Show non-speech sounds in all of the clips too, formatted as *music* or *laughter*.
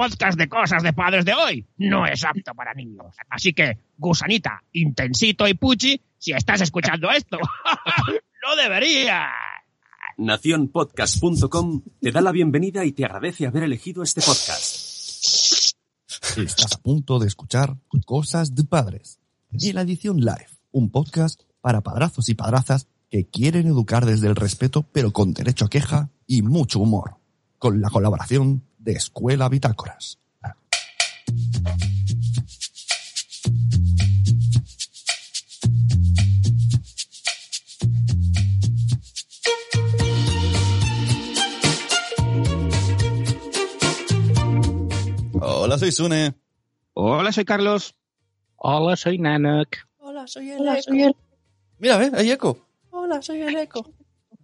podcast de cosas de padres de hoy no es apto para niños. Así que, gusanita, intensito y puchi, si estás escuchando esto, *laughs* no debería. Naciónpodcast.com te da la bienvenida y te agradece haber elegido este podcast. Estás a punto de escuchar Cosas de Padres y la edición live, un podcast para padrazos y padrazas que quieren educar desde el respeto pero con derecho a queja y mucho humor, con la colaboración de Escuela Bitácoras. Hola, soy Sune. Hola, soy Carlos. Hola, soy Nanak. Hola, soy el eco. Mira, ve, hay eco. Hola, soy el eco.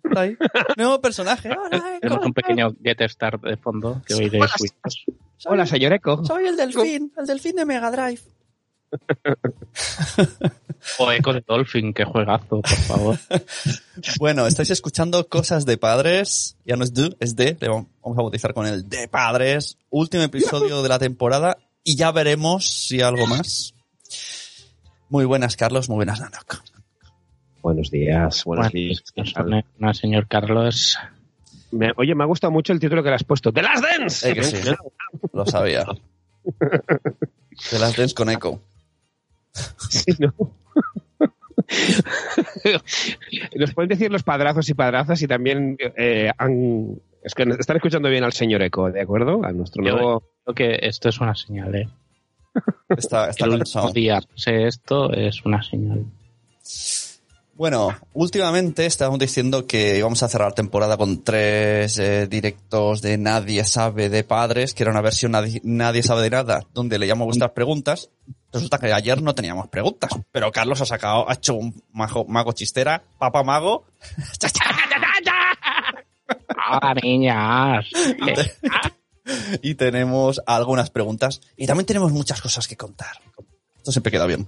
Está *laughs* ahí. Nuevo personaje. Hola, Tenemos eco. un pequeño Get Start de fondo que oiréis ruidos. Soy- Hola, señor Eco. Soy el delfín, el delfín de Mega Drive. *laughs* O Echo de Dolphin, que juegazo, por favor. *laughs* Bueno, estáis escuchando Cosas de Padres. Ya no es de, es de. Le vamos a bautizar con el de Padres. Último episodio de la temporada. Y ya veremos si algo más. Muy buenas, Carlos. Muy buenas, Nanok. Buenos días, buenos Bueno, días. una, una señor Carlos. Me- oye, me ha gustado mucho el título que le has puesto. ¡The Last Dance! Eh, que sí. Lo sabía. De las Dance con Echo. Sí, ¿no? Nos pueden decir los padrazos y padrazas y también eh, han, es que están escuchando bien al señor Eco, ¿de acuerdo? A nuestro Yo- nuevo... Creo que esto es una señal, ¿eh? Está, está El cansado. último día sé esto es una señal. Bueno, últimamente estábamos diciendo que íbamos a cerrar temporada con tres eh, directos de Nadie sabe de padres, que era una versión Nadie, Nadie sabe de nada, donde leíamos vuestras preguntas. Resulta que ayer no teníamos preguntas, pero Carlos ha sacado, ha hecho un mago, mago chistera, papá mago, *laughs* ¡Hola, niñas! Eh, y tenemos algunas preguntas. Y también tenemos muchas cosas que contar. Esto siempre queda bien.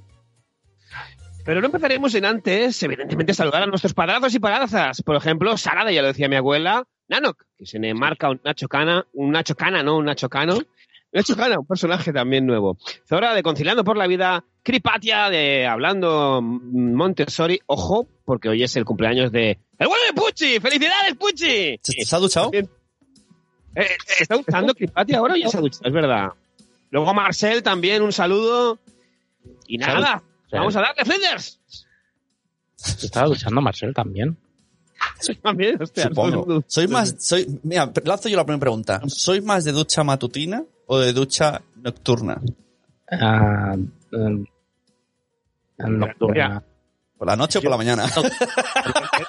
Pero no empezaremos en antes, evidentemente, saludar a nuestros padrazos y padrazas. Por ejemplo, Sarada, ya lo decía mi abuela, Nanok, que se le marca un Nacho Cana, un Nacho Cana, no un Nacho Cano. Nacho Cana, un personaje también nuevo. Zora de Conciliando por la Vida, Cripatia de Hablando Montessori. Ojo, porque hoy es el cumpleaños de... ¡El bueno de Pucci! ¡Felicidades, Pucci! ¿Se, se ha duchado? Eh, eh, ¿Está duchando Cripatia ahora o ya se ha duchado? Es verdad. Luego Marcel también, un saludo. Y Salud. Vamos a darle Flinders. Estaba duchando Marcel también. También, hostia, Supongo. Soy más, soy, mira, lanzo yo la primera pregunta. ¿Soy más de ducha matutina o de ducha nocturna? Ah, em, nocturna. ¿Por la noche o por la mañana?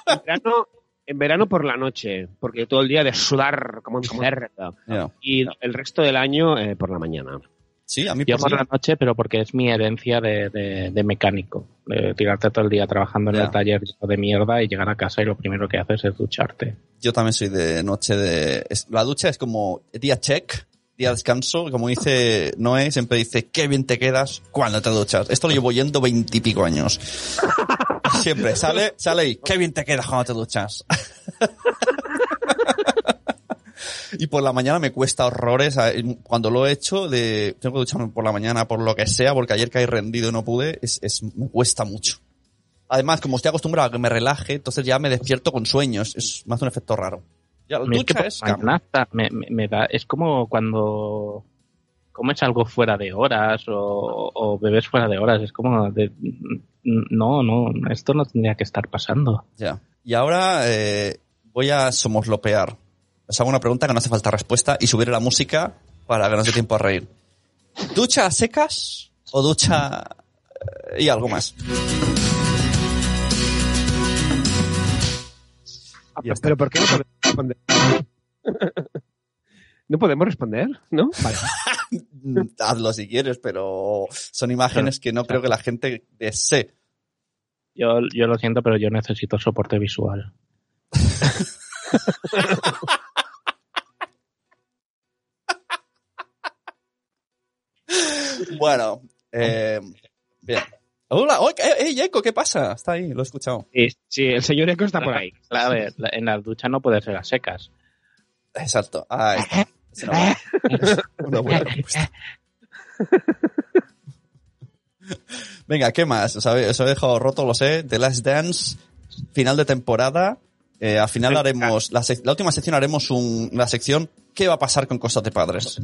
En verano, en verano por la noche, porque todo el día de sudar como un cerdo. Y el resto del año eh, por la mañana. Sí, a mí Yo por la noche, pero porque es mi herencia de, de- de mecánico. De tirarte todo el día trabajando en el taller de mierda y llegar a casa y lo primero que haces es ducharte. yo también soy de noche de... la ducha es como día check, día descanso. Como dice Noé, siempre dice, qué bien te quedas cuando te duchas. Esto lo llevo yendo veintipico años. Siempre sale, sale y, qué bien te quedas cuando te duchas. *laughs* Y por la mañana me cuesta horrores. Cuando lo he hecho, de, tengo que ducharme por la mañana por lo que sea, porque ayer caí rendido y no pude, es, es, me cuesta mucho. Además, como estoy acostumbrado a que me relaje, entonces ya me despierto con sueños. Es, me hace un efecto raro. Ya, la es que ducha es la mañana hasta me, me- me da, es como cuando comes algo fuera de horas o, o bebes fuera de horas. Es como de, no, no, esto no tendría que estar pasando. Ya. Y ahora eh, voy a somoslopear. Os hago una pregunta que no hace falta respuesta y subiré la música para que nos dé tiempo a reír. ¿Ducha a secas o ducha eh, y algo más? Está. Pero ¿por qué no podemos responder? *laughs* ¿No podemos responder? ¿No? Vale. *laughs* Hazlo si quieres, pero son imágenes que no creo que la gente desee. Yo, yo lo siento, pero yo necesito soporte visual. *laughs* Bueno, eh, bien. Hola, oh, eh, eh, Eco, ¿qué pasa? Está ahí, lo he escuchado. Sí, sí, el señor Eco está por ahí. A ver, la- en la ducha no puede ser a secas. Exacto. Ahí está. Es una buena, *laughs* una buena respuesta. Venga, ¿qué más? Os, he dejado roto, lo sé. The Last Dance, final de temporada. Eh, al final haremos, la última sección haremos un, la sección ¿Qué va a pasar con cosas de padres?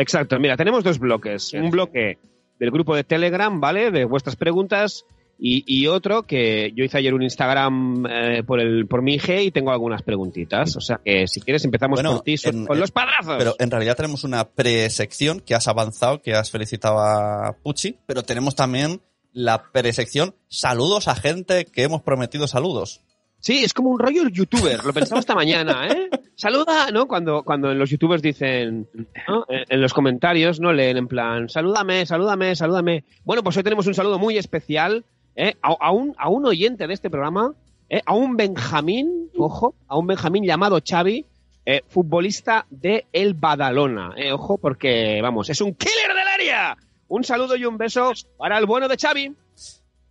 Exacto, mira, tenemos dos bloques. Un bloque del grupo de Telegram, ¿vale? De vuestras preguntas. Y, y otro que yo hice ayer un Instagram eh, por el por mi IG y tengo algunas preguntitas. O sea que si quieres empezamos Bueno, por ti en- con en- los padrazos. Pero en realidad tenemos una presección que has avanzado, que has felicitado a Pucci, pero tenemos también la presección saludos a gente que hemos prometido saludos. Sí, es como un rollo youtuber, lo pensaba esta mañana, ¿eh? Saluda, ¿no? Cuando, cuando los youtubers dicen, ¿no? En, en los comentarios, ¿no? Leen en plan, salúdame, salúdame, salúdame. Bueno, pues hoy tenemos un saludo muy especial, ¿eh? A, a un, a un oyente de este programa, ¿eh? A un Benjamín, ojo, a un Benjamín llamado Xavi, eh, futbolista de El Badalona, ¿eh? Ojo, porque, vamos, es un killer del área. Un saludo y un beso para el bueno de Xavi.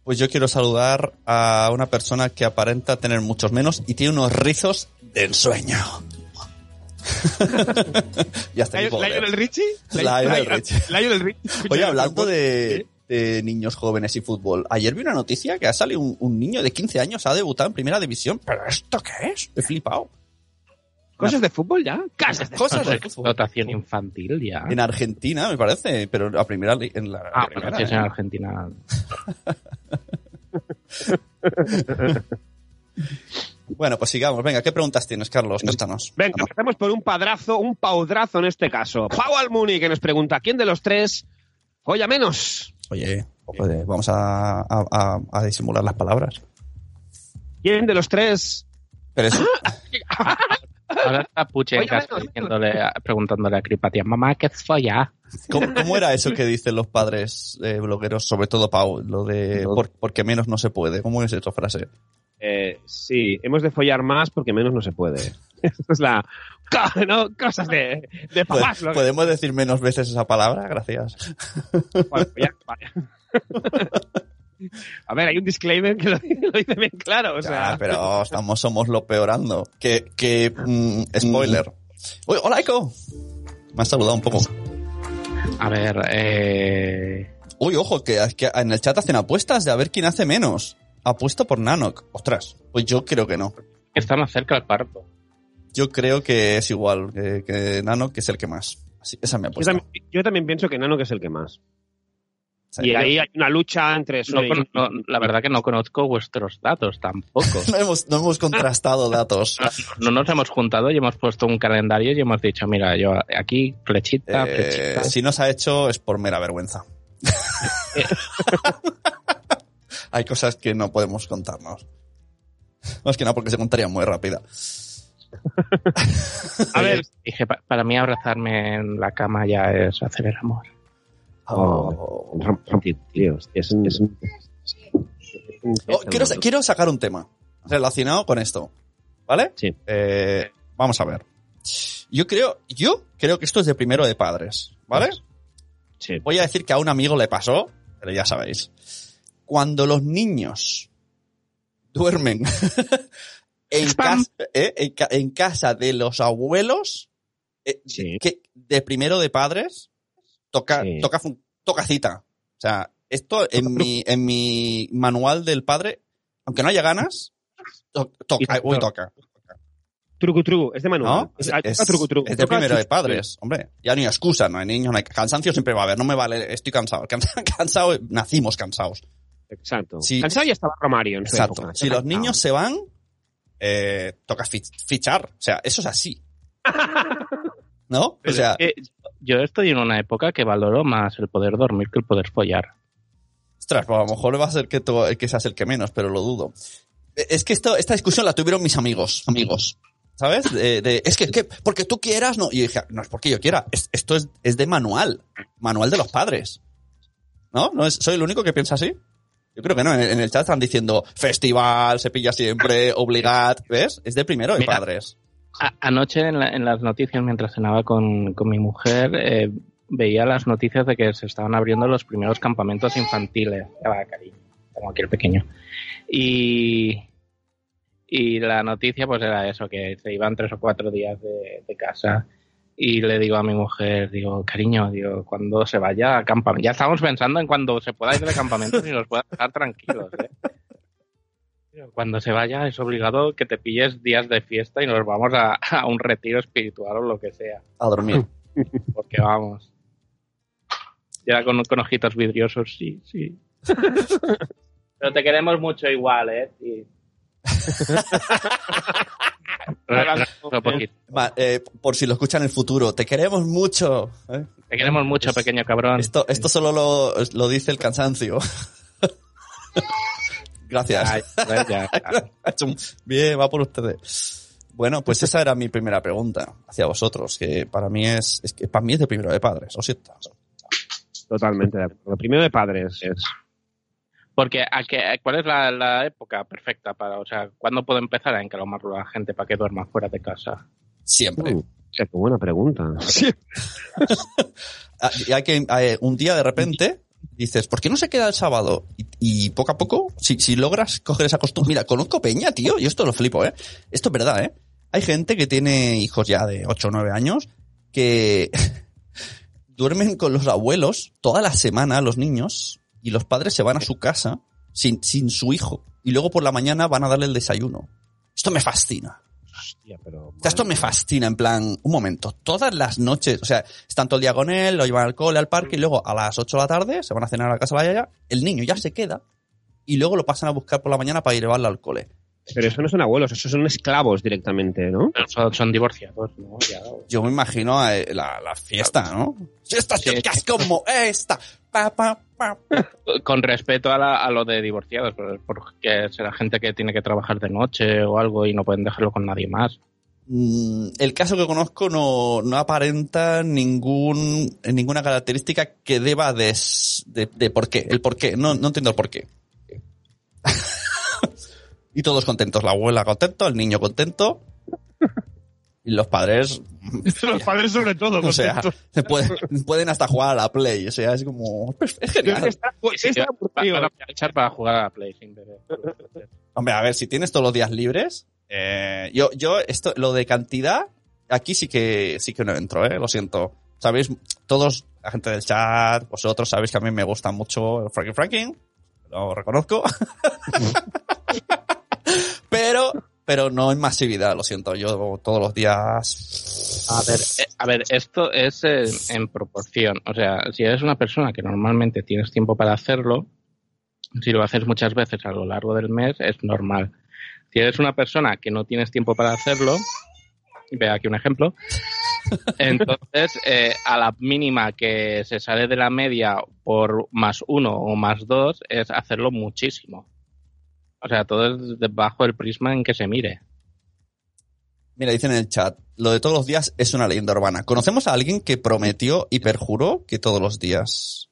Pues yo quiero saludar a una persona que aparenta tener muchos menos y tiene unos rizos de ensueño. *laughs* y hasta aquí puedo leer. ¿Lionel Richie? Lionel Richie. Lionel Richie. Oye, hablando de, de niños jóvenes y fútbol, ayer vi una noticia que ha salido un, un niño de 15 años, ha debutado en primera división. ¿Pero esto qué es? He flipado. ¿Cosas de fútbol ya? Casas de Cosas de fútbol. Explotación infantil ya. En Argentina, me parece, pero la primera en la Ah, primera, bueno, si es en Argentina. *laughs* Bueno, pues sigamos. Venga, ¿qué preguntas tienes, Carlos? Cuéntanos. Venga, empezamos por un padrazo, un paudrazo en este caso. Pau Almuni, que nos pregunta, ¿quién de los tres folla menos? Oye, vamos a, a- a- a disimular las palabras. ¿Quién de los tres? Pero eso, *laughs* Ahora está Puche en casa preguntándole a Cripatia, mamá, ¿qué es *laughs* follar? ¿cómo, cómo era eso que dicen los padres eh, blogueros, sobre todo Pau, lo de por- porque menos no se puede? ¿Cómo es esa frase? Eh, sí, hemos de follar más porque menos no se puede. *laughs* Esta es la... ¿no? Cosas de, de Pues, papás. ¿Podemos decir menos veces esa palabra? Gracias. Vale, follar, *laughs* vale. A ver, hay un disclaimer que lo, *laughs* lo dice bien claro. O sea, pero estamos, somos lo peorando. Que, que mm, spoiler. Uy, hola, Eco. Me has saludado un poco. A ver, eh... Uy, ojo, que, que en el chat hacen apuestas de a ver quién hace menos. Apuesto por Nanok. Ostras, pues yo creo que no. está más cerca el parto. Yo creo que es igual que, que Nanok, que es el que más. Así- esa es mi yo, apuesta. también, yo también pienso que Nano que es el que más. Sí. Y ahí hay una lucha entre... No y- no, la verdad que no conozco vuestros datos tampoco. *laughs* No hemos, no hemos contrastado *laughs* datos. No nos hemos juntado y hemos puesto un calendario y hemos dicho, mira, yo aquí flechita, Eh, flechita. si no se ha hecho es por mera vergüenza. *laughs* Hay cosas que no podemos contarnos. Más que nada porque se contaría muy rápida. A ver, Dije, pa- para mí abrazarme en la cama ya es hacer el amor. Oh. Rom- rom- tío, hostia, es un- es un- Oh, quiero, quiero sacar un tema relacionado con esto. ¿Vale? Sí. Eh, vamos a ver. Yo creo, yo creo que esto es de primero de padres. ¿Vale? Sí. Voy a decir que a un amigo le pasó, pero ya sabéis. Cuando los niños duermen *laughs* en, casa, ¿eh? en, ca- en casa de los abuelos, eh, Sí. que de primero de padres, toca, Sí. toca, toca cita. O sea, esto en mi, en mi manual del padre, aunque no haya ganas, to- toca. Truco, truco, es de manual. ¿No? Es, Es, truco, truco. es de primero de padres, hombre. Ya no hay excusa, no hay niños, no hay cansancio siempre va a haber. No me vale, estoy cansado. *laughs* Cansa- Cansado, nacimos cansados. Exacto. Sí. Cansado ya estaba Romario en su Exacto. época. Si los niños se van, eh, toca fi- fichar. O sea, eso es así. *laughs* ¿No? O sea, yo estoy en una época que valoro más el poder dormir que el poder follar. ostras, pues a lo mejor va a ser que, que seas el que menos, pero lo dudo. Eh, Es que esto, esta discusión la tuvieron mis amigos. Amigos. ¿Sabes? De, de- es que, que, porque tú quieras, no. Y yo dije, no es porque yo quiera. Es- esto es, es de manual. Manual de los padres. ¿No? ¿No es, ¿Soy el único que piensa así? Yo creo que no. En, en el chat están diciendo festival, se pilla siempre, obligad. ¿Ves? Es de primero de Mira. padres. A- anoche en, la- en las noticias, mientras cenaba con, con mi mujer, eh, veía las noticias de que se estaban abriendo los primeros campamentos infantiles. Ya va, cariño, como aquí el pequeño. Y, y la noticia pues era eso, que se iban tres o cuatro días de, de casa y le digo a mi mujer, digo, cariño, digo, cuando se vaya a campamento. Ya estamos pensando en cuando se pueda ir de campamento y nos pueda dejar tranquilos, ¿eh? Cuando se vaya es obligado que te pilles días de fiesta y nos vamos a, a un retiro espiritual o lo que sea. A dormir. *laughs* Porque vamos. Ya con, con ojitos vidriosos, sí, sí. Pero te queremos mucho igual, ¿eh? Sí. *laughs* Eh, por si lo escuchan en el futuro, te queremos mucho. ¿eh? Te queremos mucho, pequeño cabrón. Esto, esto solo lo, lo dice el cansancio. *laughs* Gracias. Ya, ya. *laughs* Bien, va por ustedes. Bueno, pues esa era mi primera pregunta hacia vosotros, que para mí es, es que para mí es de primero de padres, o siento. Totalmente de acuerdo. Primero de padres. Es. Porque, ¿a qué, ¿cuál es la, la época perfecta para, o sea, cuándo puedo empezar a encalomarlo a la gente para que duerma fuera de casa? Siempre. Uh, qué buena pregunta. *laughs* Ah, y hay que, eh, un día de repente *laughs* dices, ¿por qué no se queda el sábado? Y, poco a poco, si, si logras coger esa costumbre, mira, conozco peña, tío, y esto lo flipo, ¿eh? Esto es verdad, ¿eh? Hay gente que tiene hijos ya de 8 o 9 años que *laughs* duermen con los abuelos toda la semana, los niños, y los padres se van a su casa sin, sin su hijo. Y luego por la mañana van a darle el desayuno. Esto me fascina. Hostia, pero, O sea, esto me fascina, en plan, un momento, todas las noches, o sea, están todo el día con él, lo llevan al cole, al parque, y luego a las 8 de la tarde se van a cenar a la casa de la yaya, el niño ya se queda, y luego lo pasan a buscar por la mañana para llevarlo al cole. pero eso no son abuelos, esos son esclavos directamente, ¿no? Son, son divorciados, ¿no? Ya, Yo me imagino eh, la, la fiesta, ¿no? Fiestas Sí. chicas como esta. Pa, pa, pa. con respeto a, la- a lo de divorciados, porque será gente que tiene que trabajar de noche o algo y no pueden dejarlo con nadie más. Mm, El caso que conozco no, no aparenta ningún, ninguna característica que deba de, s- de, de por qué. El por qué. No, no entiendo el por qué. *laughs* y todos contentos. La abuela contento, el niño contento. Y los padres, *laughs* Los padres sobre todo. *laughs* o sea, se *laughs* pueden, pueden hasta jugar a la Play. O sea, es como, es genial. Está, pues, está van a aprovechar para jugar a la Play sin. Hombre, a ver, si tienes todos los días libres, eh, yo, yo, esto, lo de cantidad, aquí sí que, sí que no entro, eh, lo siento. Sabéis, todos, la gente del chat, vosotros sabéis que a mí me gusta mucho el Frankie Franking, lo reconozco. pero, pero no en masividad, lo siento, yo todos los días. A ver, eh, a ver, esto es en proporción. O sea, si eres una persona que normalmente tienes tiempo para hacerlo, si lo haces muchas veces a lo largo del mes, es normal. Si eres una persona que no tienes tiempo para hacerlo, ve aquí un ejemplo, *laughs* entonces eh, a la mínima que se sale de la media por más uno o más dos es hacerlo muchísimo. O sea, todo es debajo del prisma en que se mire. Mira, dicen en el chat, lo de todos los días es una leyenda urbana. ¿Conocemos a alguien que prometió y perjuró que todos los días?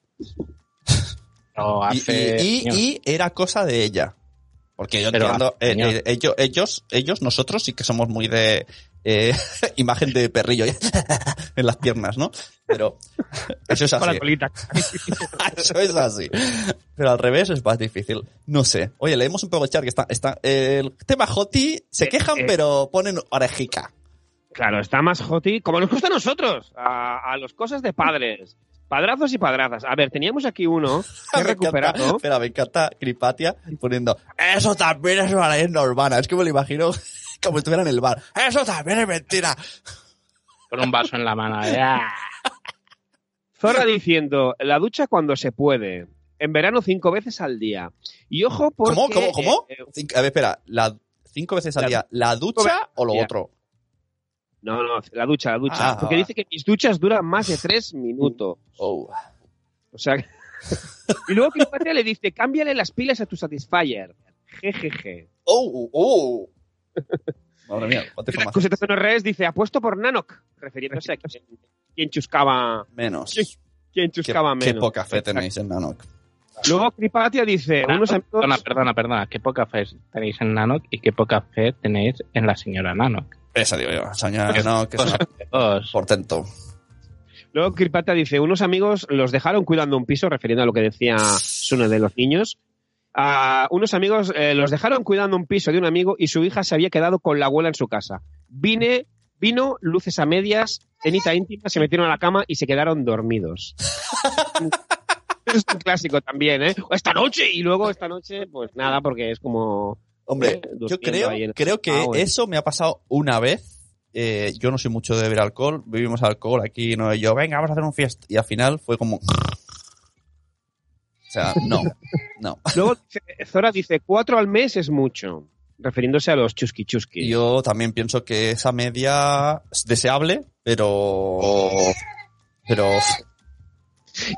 No, *laughs* hace y- y- años. y era cosa de ella. Porque yo Pero entiendo, eh, eh, ellos, ellos, ellos, nosotros sí que somos muy de eh, *laughs* imagen de perrillo *laughs* en las piernas, ¿no? Pero eso es Con la así. colita. *laughs* eso es así. Pero al revés es más difícil. No sé. Oye, leemos un poco el chat que está, está el tema Joti, se quejan eh. pero ponen orejica. Claro, está más joti, como nos gusta a nosotros, a, a los cosas de padres. Padrazos y padrazas. A ver, teníamos aquí uno *laughs* que he encanta, recuperado. espera, me encanta Cripatia poniendo, eso también es una leyenda urbana. Es que me lo imagino *laughs* como si estuviera en el bar. Eso también es mentira. con un vaso en la mano. ¿eh? *laughs* Zorra diciendo, la ducha cuando se puede. En verano cinco veces al día. Y ojo porque... ¿Cómo? ¿Cómo? ¿Cómo? eh, eh, Cinco- a ver, espera, la, cinco veces al La- día, ¿la ducha o lo día. otro? No, no, la ducha, la ducha. Ah, porque va. dice que mis duchas duran más de tres minutos. Oh. O sea... que- *laughs* y luego Cripatia le dice, cámbiale las pilas a tu Satisfyer. Jejeje. Oh, oh. *laughs* Madre mía, cuánta información. cositas de redes dice, apuesto por Nanok, refiriéndose a quién, quién chuscaba, Menos. quién Qué, chuscaba qué menos. poca fe tenéis en Nanok. Luego Cripatia dice, unos amigos... Perdona, perdona, perdona. Qué poca fe tenéis en Nanok y qué poca fe tenéis en la señora Nanok. Esa digo yo, Nanok, que es una Dos. portento. Luego Cripatia dice, unos amigos los dejaron cuidando un piso, refiriendo a lo que decía Sune de los niños. Ah, unos amigos eh, los dejaron cuidando un piso de un amigo y su hija se había quedado con la abuela en su casa. Vine Vino, luces a medias, cenita íntima, se metieron a la cama y se quedaron dormidos. *laughs* es un clásico también, ¿eh? Esta noche y luego esta noche, pues nada, porque es como... Hombre, Eh, yo creo, creo que bueno. eso me ha pasado una vez. Eh, yo no soy mucho de beber alcohol, bebimos alcohol aquí, no yo, venga, vamos a hacer un fiesta. Y al final fue como... O sea, no, no. *laughs* Luego dice- Zora dice, cuatro al mes es mucho, refiriéndose a los chusqui chusqui. Yo también pienso que esa media es deseable, pero... Pero...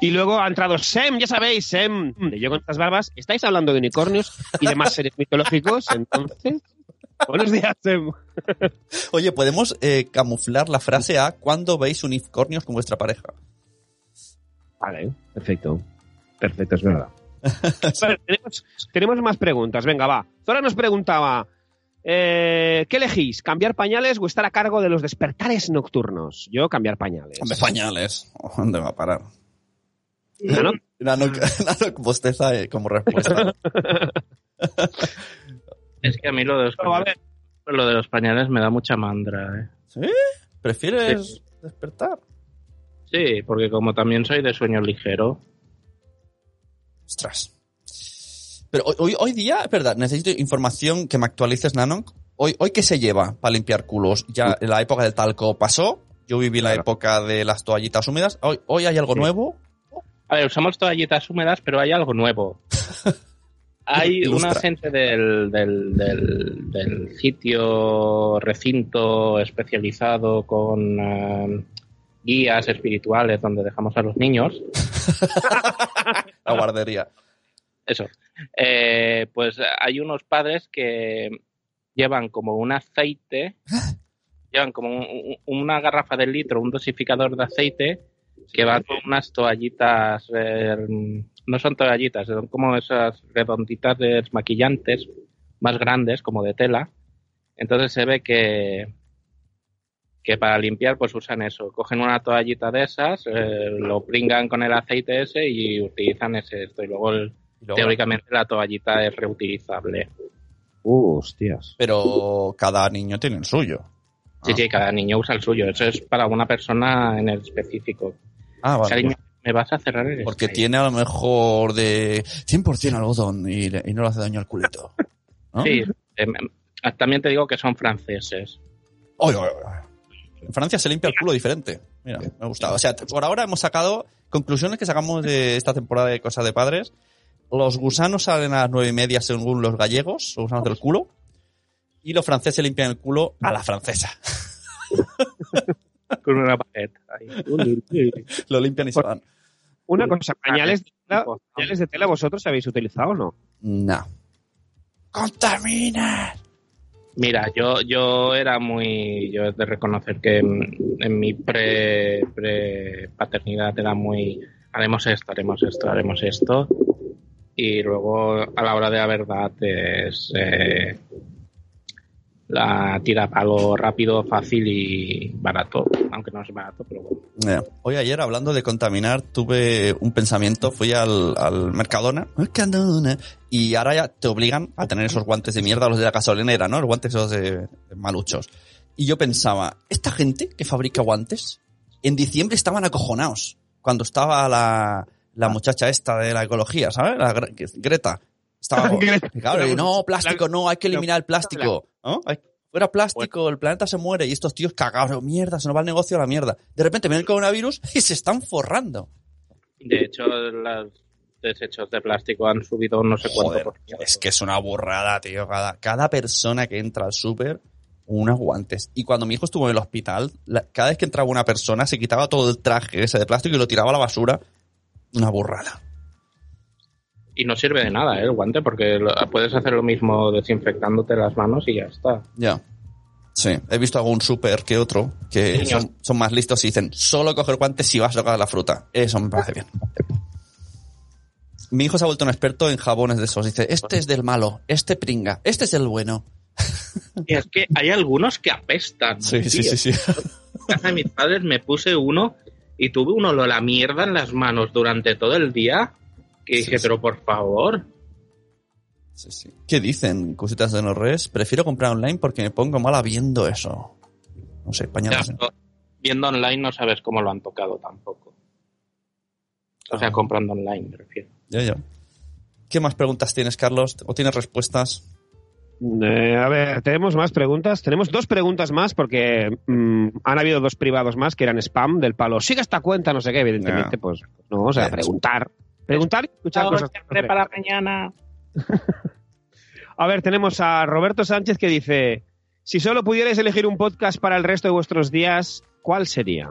Y luego ha entrado Sem, ya sabéis, Sem, de Yo con estas barbas. ¿Estáis hablando de unicornios y demás seres mitológicos? Entonces, buenos días, Sem. Oye, ¿podemos eh, camuflar la frase a cuando veis unicornios con vuestra pareja? Vale, perfecto. Perfecto, es verdad. Vale, tenemos, tenemos más preguntas. Venga, va. Zora nos preguntaba, eh, ¿qué elegís? ¿Cambiar pañales o estar a cargo de los despertares nocturnos? Yo, cambiar pañales. Hombre, pañales. ¿Dónde va a parar? Nano, *laughs* Nano, Nano bosteza eh, como respuesta. *laughs* Es que a mí lo de los, ver, lo de los pañales me da mucha mandra, ¿eh? ¿Sí? ¿Prefieres despertar? Sí, porque como también soy de sueño ligero, Ostras. Pero hoy, hoy, hoy día, es verdad, necesito información que me actualices, Nanok. Hoy, hoy ¿qué se lleva para limpiar culos? Ya la época del talco pasó. Yo viví la Claro. época de las toallitas húmedas. Hoy, hoy hay algo Sí. nuevo. A ver, usamos toallitas húmedas, pero hay algo nuevo. *laughs* Hay Ilustra. una gente del, del, del, del sitio, recinto especializado con eh, guías espirituales donde dejamos a los niños. *laughs* La guardería. Eso. Eh, pues hay unos padres que llevan como un aceite, *gasps* llevan como un- una garrafa de litro, un dosificador de aceite, que va con unas toallitas, eh, no son toallitas, son como esas redonditas desmaquillantes más grandes, como de tela. Entonces se ve que que para limpiar pues usan eso, cogen una toallita de esas, eh, lo pringan con el aceite ese y utilizan ese esto y luego el- Y luego- teóricamente la toallita es reutilizable. Uh, hostias. Pero cada niño tiene el suyo. Sí, Ah. sí, cada niño usa el suyo. Eso es para una persona en el específico. Ah, vale. Cariño, ¿me vas a cerrar el Porque Skype? tiene a lo mejor de 100% algodón y, no le hace daño al culito. ¿no? Sí, em, em, también te digo que son franceses. Oy, oy, oy. En Francia se limpia el culo diferente. Mira, me ha gustado. O sea, por ahora hemos sacado conclusiones que sacamos de esta temporada de Cosas de Padres. Los gusanos salen a las nueve y media según los gallegos, los gusanos del culo. Y los franceses limpian el culo a la francesa. *laughs* Con una baguette. ahí. Lo limpian y se van. Una cosa, ¿pañales de, tela, Tipo, pañales de tela vosotros habéis utilizado o no? No. ¡Contamina! Mira, yo, yo era muy. Yo he de reconocer que en, en mi pre, pre paternidad era muy. Haremos esto, haremos esto, haremos esto. Y luego, a la hora de la verdad, es. eh, la tira palo rápido, fácil y barato. Aunque no es barato, pero bueno. Ya. Hoy ayer, hablando de contaminar, tuve un pensamiento. Fui al, al Mercadona. Mercadona. Y ahora ya te obligan a tener esos guantes de mierda, los de la gasolinera, ¿no? Los guantes esos de, de maluchos. Y yo pensaba, esta gente que fabrica guantes, en diciembre estaban acojonados. Cuando estaba la, la muchacha esta de la ecología, ¿sabes? La Gre- Greta. Estaba, *laughs* claro, no, plástico, no, hay que eliminar el plástico. fuera plástico, el planeta se muere y estos tíos cagados, mierda, se nos va el negocio a la mierda. De repente viene el coronavirus y se están forrando. De hecho, los desechos de plástico han subido no sé cuánto Joder, por ciento. es que es una burrada, tío. Cada, cada persona que entra al súper, unos guantes. Y cuando mi hijo estuvo en el hospital, la- cada vez que entraba una persona, se quitaba todo el traje ese de plástico y lo tiraba a la basura. Una burrada. Y no sirve de nada ¿eh? el guante porque lo- puedes hacer lo mismo desinfectándote las manos y ya está. Ya. Sí, he visto algún súper que otro que son, son más listos y dicen, solo coger guantes si vas a tocar la fruta. Eso me parece bien. Mi hijo se ha vuelto un experto en jabones de esos. Dice, este es del malo, este pringa, este es del bueno. Y es que hay algunos que apestan. Sí, sí, tío. sí, sí. En casa de mis padres me puse uno y tuve uno lo la mierda en las manos durante todo el día. Que Sí, dije, sí. pero por favor. Sí, sí. ¿Qué dicen, cositas de no res? Prefiero comprar online porque me pongo mala viendo eso. No sé, pero viendo online no sabes cómo lo han tocado tampoco. O sea, Ah. comprando online, me refiero. Ya, ya. ¿Qué más preguntas tienes, Carlos? ¿O tienes respuestas? Eh, a ver, tenemos más preguntas. Tenemos dos preguntas más porque mm, han habido dos privados más que eran spam del palo. Siga esta cuenta, no sé qué, evidentemente, Ya. pues no, o sea, preguntar. Preguntar y escuchar cosas. para mañana. *laughs* A ver, tenemos a Roberto Sánchez que dice: Si solo pudierais elegir un podcast para el resto de vuestros días, ¿cuál sería?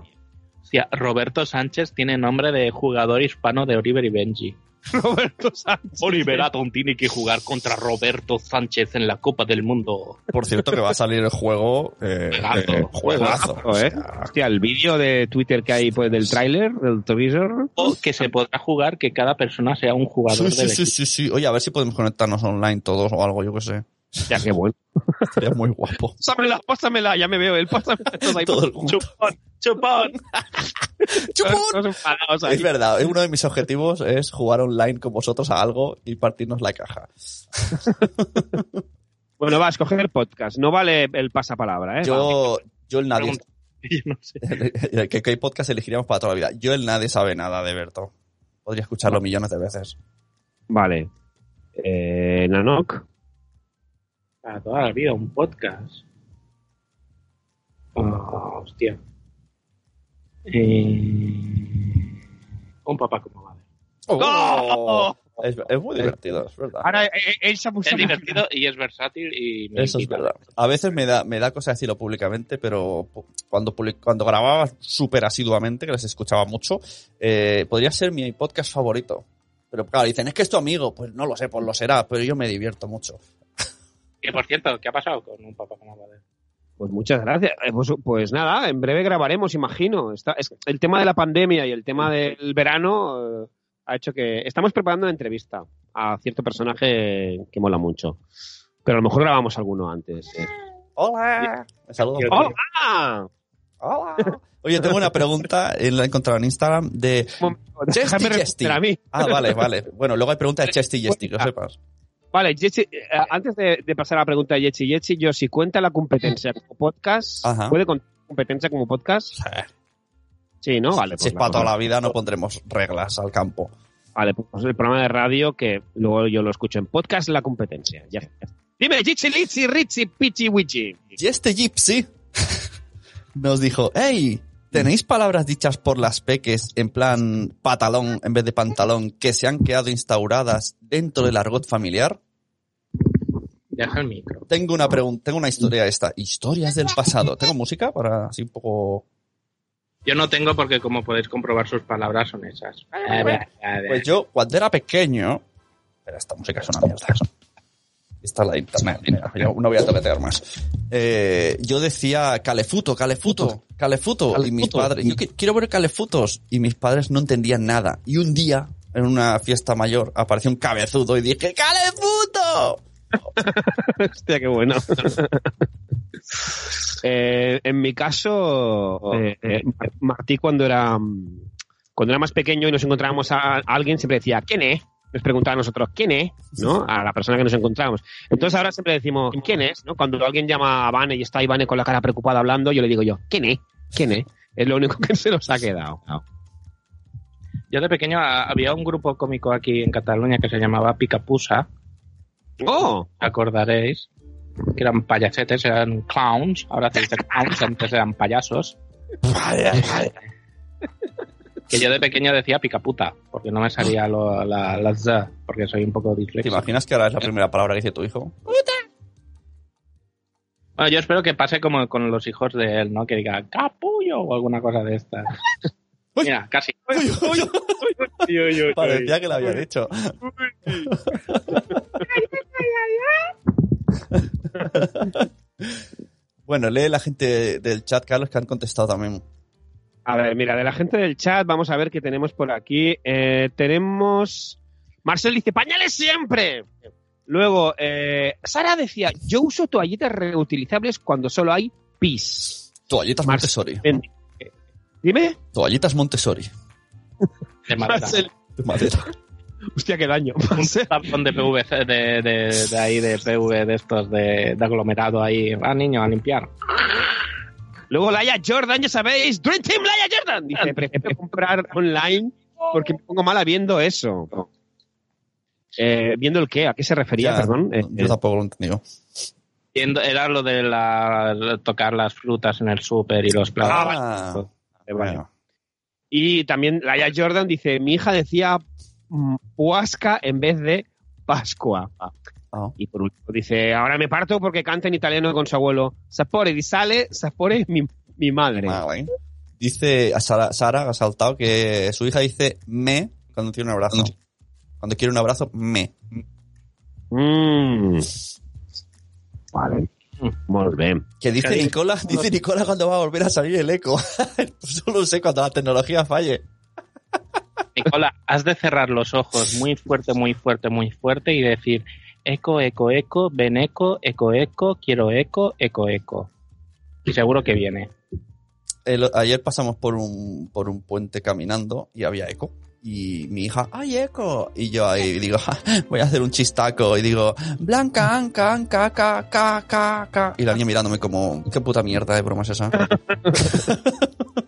Hostia, Roberto Sánchez tiene nombre de jugador hispano de Oliver y Benji. *laughs* Roberto Sánchez. Oliver Atom tiene que jugar contra Roberto Sánchez en la Copa del Mundo. Por cierto, que va a salir el juego. Eh, Juegazo. eh, juegazo. Juegazo, ¿eh? Hostia, el vídeo de Twitter que hay pues, del tráiler, del teaser. O que se podrá jugar que cada persona sea un jugador Sí, del sí, sí. Oye, a ver si podemos conectarnos online todos o algo, yo qué sé. Ya, qué bueno. Sería muy guapo. Pásamela, pásamela, ya me veo él, pásamela. *laughs* Ahí, Todo el- Chupón, chupón. *laughs* ahí. Es verdad, uno de mis objetivos es jugar online con vosotros a algo y partirnos la caja. *laughs* Bueno, va a escoger podcast. No vale el pasapalabra, ¿eh? Yo, yo el nadie. Yo no sé. ¿Qué, qué podcast elegiríamos para toda la vida? Yo el nadie sabe nada de Berto. Podría escucharlo millones de veces. Vale. Eh, Nanok. Para toda la vida, un podcast. Ah, hostia. Eh, un papá como madre. ¡Oh! Es, es muy divertido, es verdad. Ahora eh, eh, Es divertido y es versátil y me Eso es verdad. A veces me da, me da cosa decirlo públicamente, pero cuando, cuando grababa súper asiduamente, que les escuchaba mucho, eh, podría ser mi podcast favorito. Pero claro, dicen, es que es tu amigo. Pues no lo sé, pues lo será, pero yo me divierto mucho. Que por cierto, ¿qué ha pasado con un papá como madre? Pues muchas gracias. Eh, Pues, pues nada, en breve grabaremos, imagino. Está, es, el tema de la pandemia y el tema del verano eh, ha hecho que estamos preparando una entrevista a cierto personaje que mola mucho. Pero a lo mejor grabamos alguno antes. eh. Hola. ¡Hola! Hola. Oye, tengo una pregunta, la he encontrado en Instagram, de Chesty Chesty. responder a mí. Ah, vale, vale. Bueno, luego hay pregunta de Chesty Chesty, que lo sepas. Vale, Yechi, eh, antes de, de pasar a la pregunta de Yechi, Yechi, yo si cuenta la competencia *laughs* como podcast, Ajá. ¿puede contar competencia como podcast? Sí, ¿no? Vale, pues si es la para toda la vida, no pondremos reglas al campo. Vale, pues el programa de radio que luego yo lo escucho en podcast, la competencia. Ya. Dime, Yechi, Litsi, Ritzi, Pichi, Wichi. Y este Gypsy *laughs* nos dijo, hey, ¿tenéis palabras dichas por las peques en plan patalón en vez de pantalón que se han quedado instauradas dentro del argot familiar? Deja el micro. Tengo una pregunta, tengo una historia esta. Historias del pasado. ¿Tengo música para así un poco... Yo no tengo porque como podéis comprobar sus palabras son esas. Pues yo, cuando era pequeño... Pero esta música es una mierda. Esta es la de internet. Mira, yo no voy a teletear más. Eh, yo decía calefuto, calefuto, calefuto. Y mis padres, yo qui- quiero ver calefutos. Y mis padres no entendían nada. Y un día, en una fiesta mayor, apareció un cabezudo y dije, ¡calefuto! *laughs* Hostia, qué bueno. *laughs* Eh, en mi caso, eh, eh, Mar- Martí cuando era cuando era más pequeño y nos encontrábamos a, alguien siempre decía ¿quién es? Nos preguntaba a nosotros ¿quién es? ¿no? A la persona que nos encontramos. Entonces ahora siempre decimos ¿quién es? ¿no? Cuando alguien llama a Vane y está Ivane con la cara preocupada hablando, yo le digo yo ¿quién es? ¿quién es? Es lo único que *laughs* se nos ha quedado. Yo de pequeño había un grupo cómico aquí en Cataluña que se llamaba Picapusa, ¡Oh! acordaréis, que eran payasetes, eran clowns, ahora se dice clowns, antes eran payasos. Que yo de pequeño decía picaputa, porque no me salía lo- la, la Z, porque soy un poco ¿Te disléxico. imaginas que ahora es la primera palabra que dice tu hijo? Bueno, yo espero que pase como con los hijos de él, ¿no? Que diga capullo o alguna cosa de estas. Uy. Mira, casi. Parecía que lo había dicho. *laughs* *laughs* bueno, lee la gente del chat, Carlos, que han contestado también. A ver, mira, de la gente del chat, vamos a ver qué tenemos por aquí. Eh, tenemos. Marcel dice: ¡Pañales siempre! Luego, eh, Sara decía: Yo uso toallitas reutilizables cuando solo hay pis. Toallitas Mar- Montessori. En- Dime, Toallitas Montessori. De madera. Marcel. De madera. Hostia, qué daño. *laughs* Un tapón de PVC, de, de, de ahí, de PV de estos, de, de aglomerado ahí. Va, niño, a limpiar. Luego Laia Jordan, ya sabéis, Dream Team Laia Jordan. Dice, prefiero comprar online porque me pongo mala viendo eso. Eh, ¿Viendo el qué? ¿A qué se refería, Ya, perdón? Eh, yo tampoco lo he entendido. Viendo- Era lo de la, tocar las frutas en el súper y los platos. Ah, eh, vale. bueno. Y también Laia Jordan dice, mi hija decía mm, Puasca en vez de Pascua. Ah. Y por último dice, ahora me parto porque canta en italiano con su abuelo. Sapore di sale, sapore mi, mi madre. Vale. Dice a Sara, Sara ha saltado que su hija dice me cuando tiene un abrazo. Cuando quiere un abrazo, me. Mm. Vale. Bé. Que dice. Nicola, dice Nicola cuando va a volver a salir el eco. *laughs* Solo sé cuando la tecnología falle. Nicola, has de cerrar los ojos muy fuerte, muy fuerte, muy fuerte y decir eco, eco, eco, ven eco, eco, eco, quiero eco, eco, eco. Y seguro que viene. El- ayer pasamos por un, por un puente caminando y había eco. Y mi hija, ¡ay, eco! Y yo ahí digo, "Ja, voy a hacer un chistaco. Y digo, Blanca, Anca, Anca, ca, ca, ca, ca. Y la niña mirándome como, ¿qué puta mierda de broma es esa? *laughs*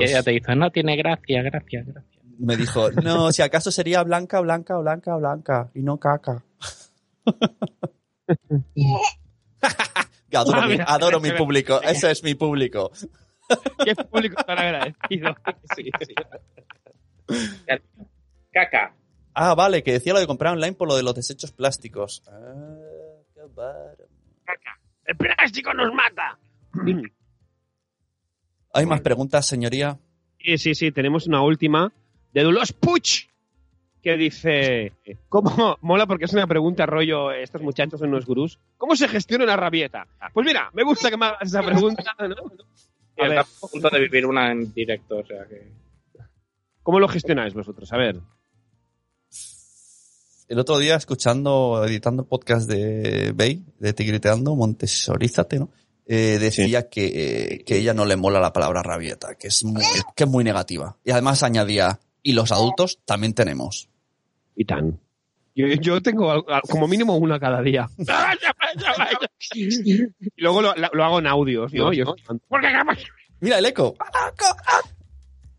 Y ella te dice, no tiene gracia, gracia, gracia. Me dijo, no, si acaso sería Blanca, Blanca, Blanca, Blanca. Y no caca. *laughs* adoro Ah, mi, adoro mira, mi público. Ese es mi público. Qué público tan agradecido. *laughs* Sí, sí. Caca. Ah, vale, que decía lo de comprar online por lo de los desechos plásticos. Ah, qué bar- El plástico nos mata. *clears throat* ¿Hay más preguntas, señoría? Sí, sí, sí, tenemos una última de Dulos Puch que dice, ¿cómo mola? Porque es una pregunta rollo, estos muchachos son unos gurús, ¿cómo se gestiona una rabieta? Pues mira, me gusta que me hagas esa pregunta, ¿no? *laughs* A ver, a punto de vivir una en directo, o sea que... ¿cómo lo gestionáis vosotros? A ver. El otro día, escuchando, editando el podcast de Bay, de Tigriteando, Montesorízate, ¿no? Eh, decía que, eh, que ella no le mola la palabra rabieta, que es muy, que es muy negativa. Y además añadía, y los adultos también tenemos. Y tan. Yo, yo tengo como mínimo una cada día. *laughs* y luego lo, lo hago en audios, ¿no? Yo, Mira el eco.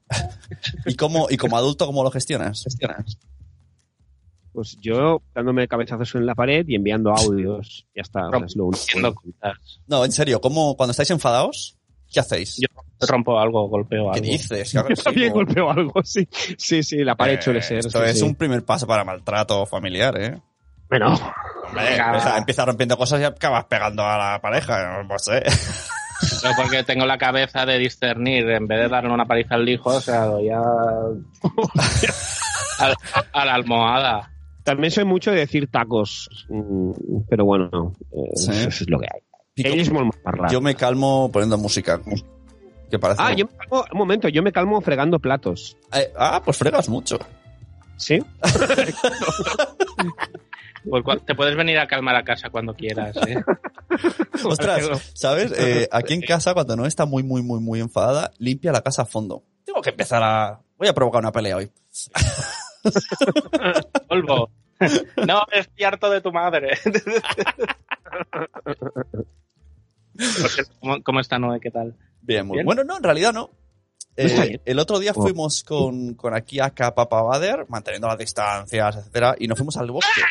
*laughs* ¿Y cómo, y como adulto, cómo lo gestionas? Pues yo dándome cabezazos en la pared y enviando audios. Ya está. o sea, es lo único. Haciendo cosas. No, en serio, ¿cómo, cuando estáis enfadados, ¿qué hacéis? Yo rompo algo, golpeo ¿Qué algo. dices? Claro que Yo *laughs* sí, también golpeo algo, sí. Sí, sí, la pared Eh, suele ser. Esto sí, es sí. un primer paso para maltrato familiar, ¿eh? Bueno, Hombre, empieza, empieza rompiendo cosas y acabas pegando a la pareja, no sé. Pero *laughs* porque tengo la cabeza de discernir, en vez de darle una paliza al hijo, o sea, doy a... *laughs* a, a la almohada. También soy mucho de decir tacos. mm, Pero bueno, no. eh, Sí. Eso es lo que hay. Pico-. Yo me calmo poniendo música. Ah, yo me calmo, un momento, yo me calmo fregando platos. Eh, ah, pues fregas mucho. ¿Sí? *laughs* Pues te puedes venir a calmar a casa cuando quieras, ¿eh? *laughs* Ostras, ¿sabes? *laughs* Eh, aquí en casa, cuando no está muy, muy, muy, muy enfadada, limpia la casa a fondo. Tengo que empezar a... Voy a provocar una pelea hoy. *laughs* Polvo. No, estoy harto de tu madre. *laughs* ¿Cómo, cómo está Noé? ¿Qué tal? Bien, muy Bien. bueno. No, en realidad no. Eh, el otro día Oh. fuimos con, con aquí acá Papa Bader, manteniendo las distancias, etcétera, y nos fuimos al bosque.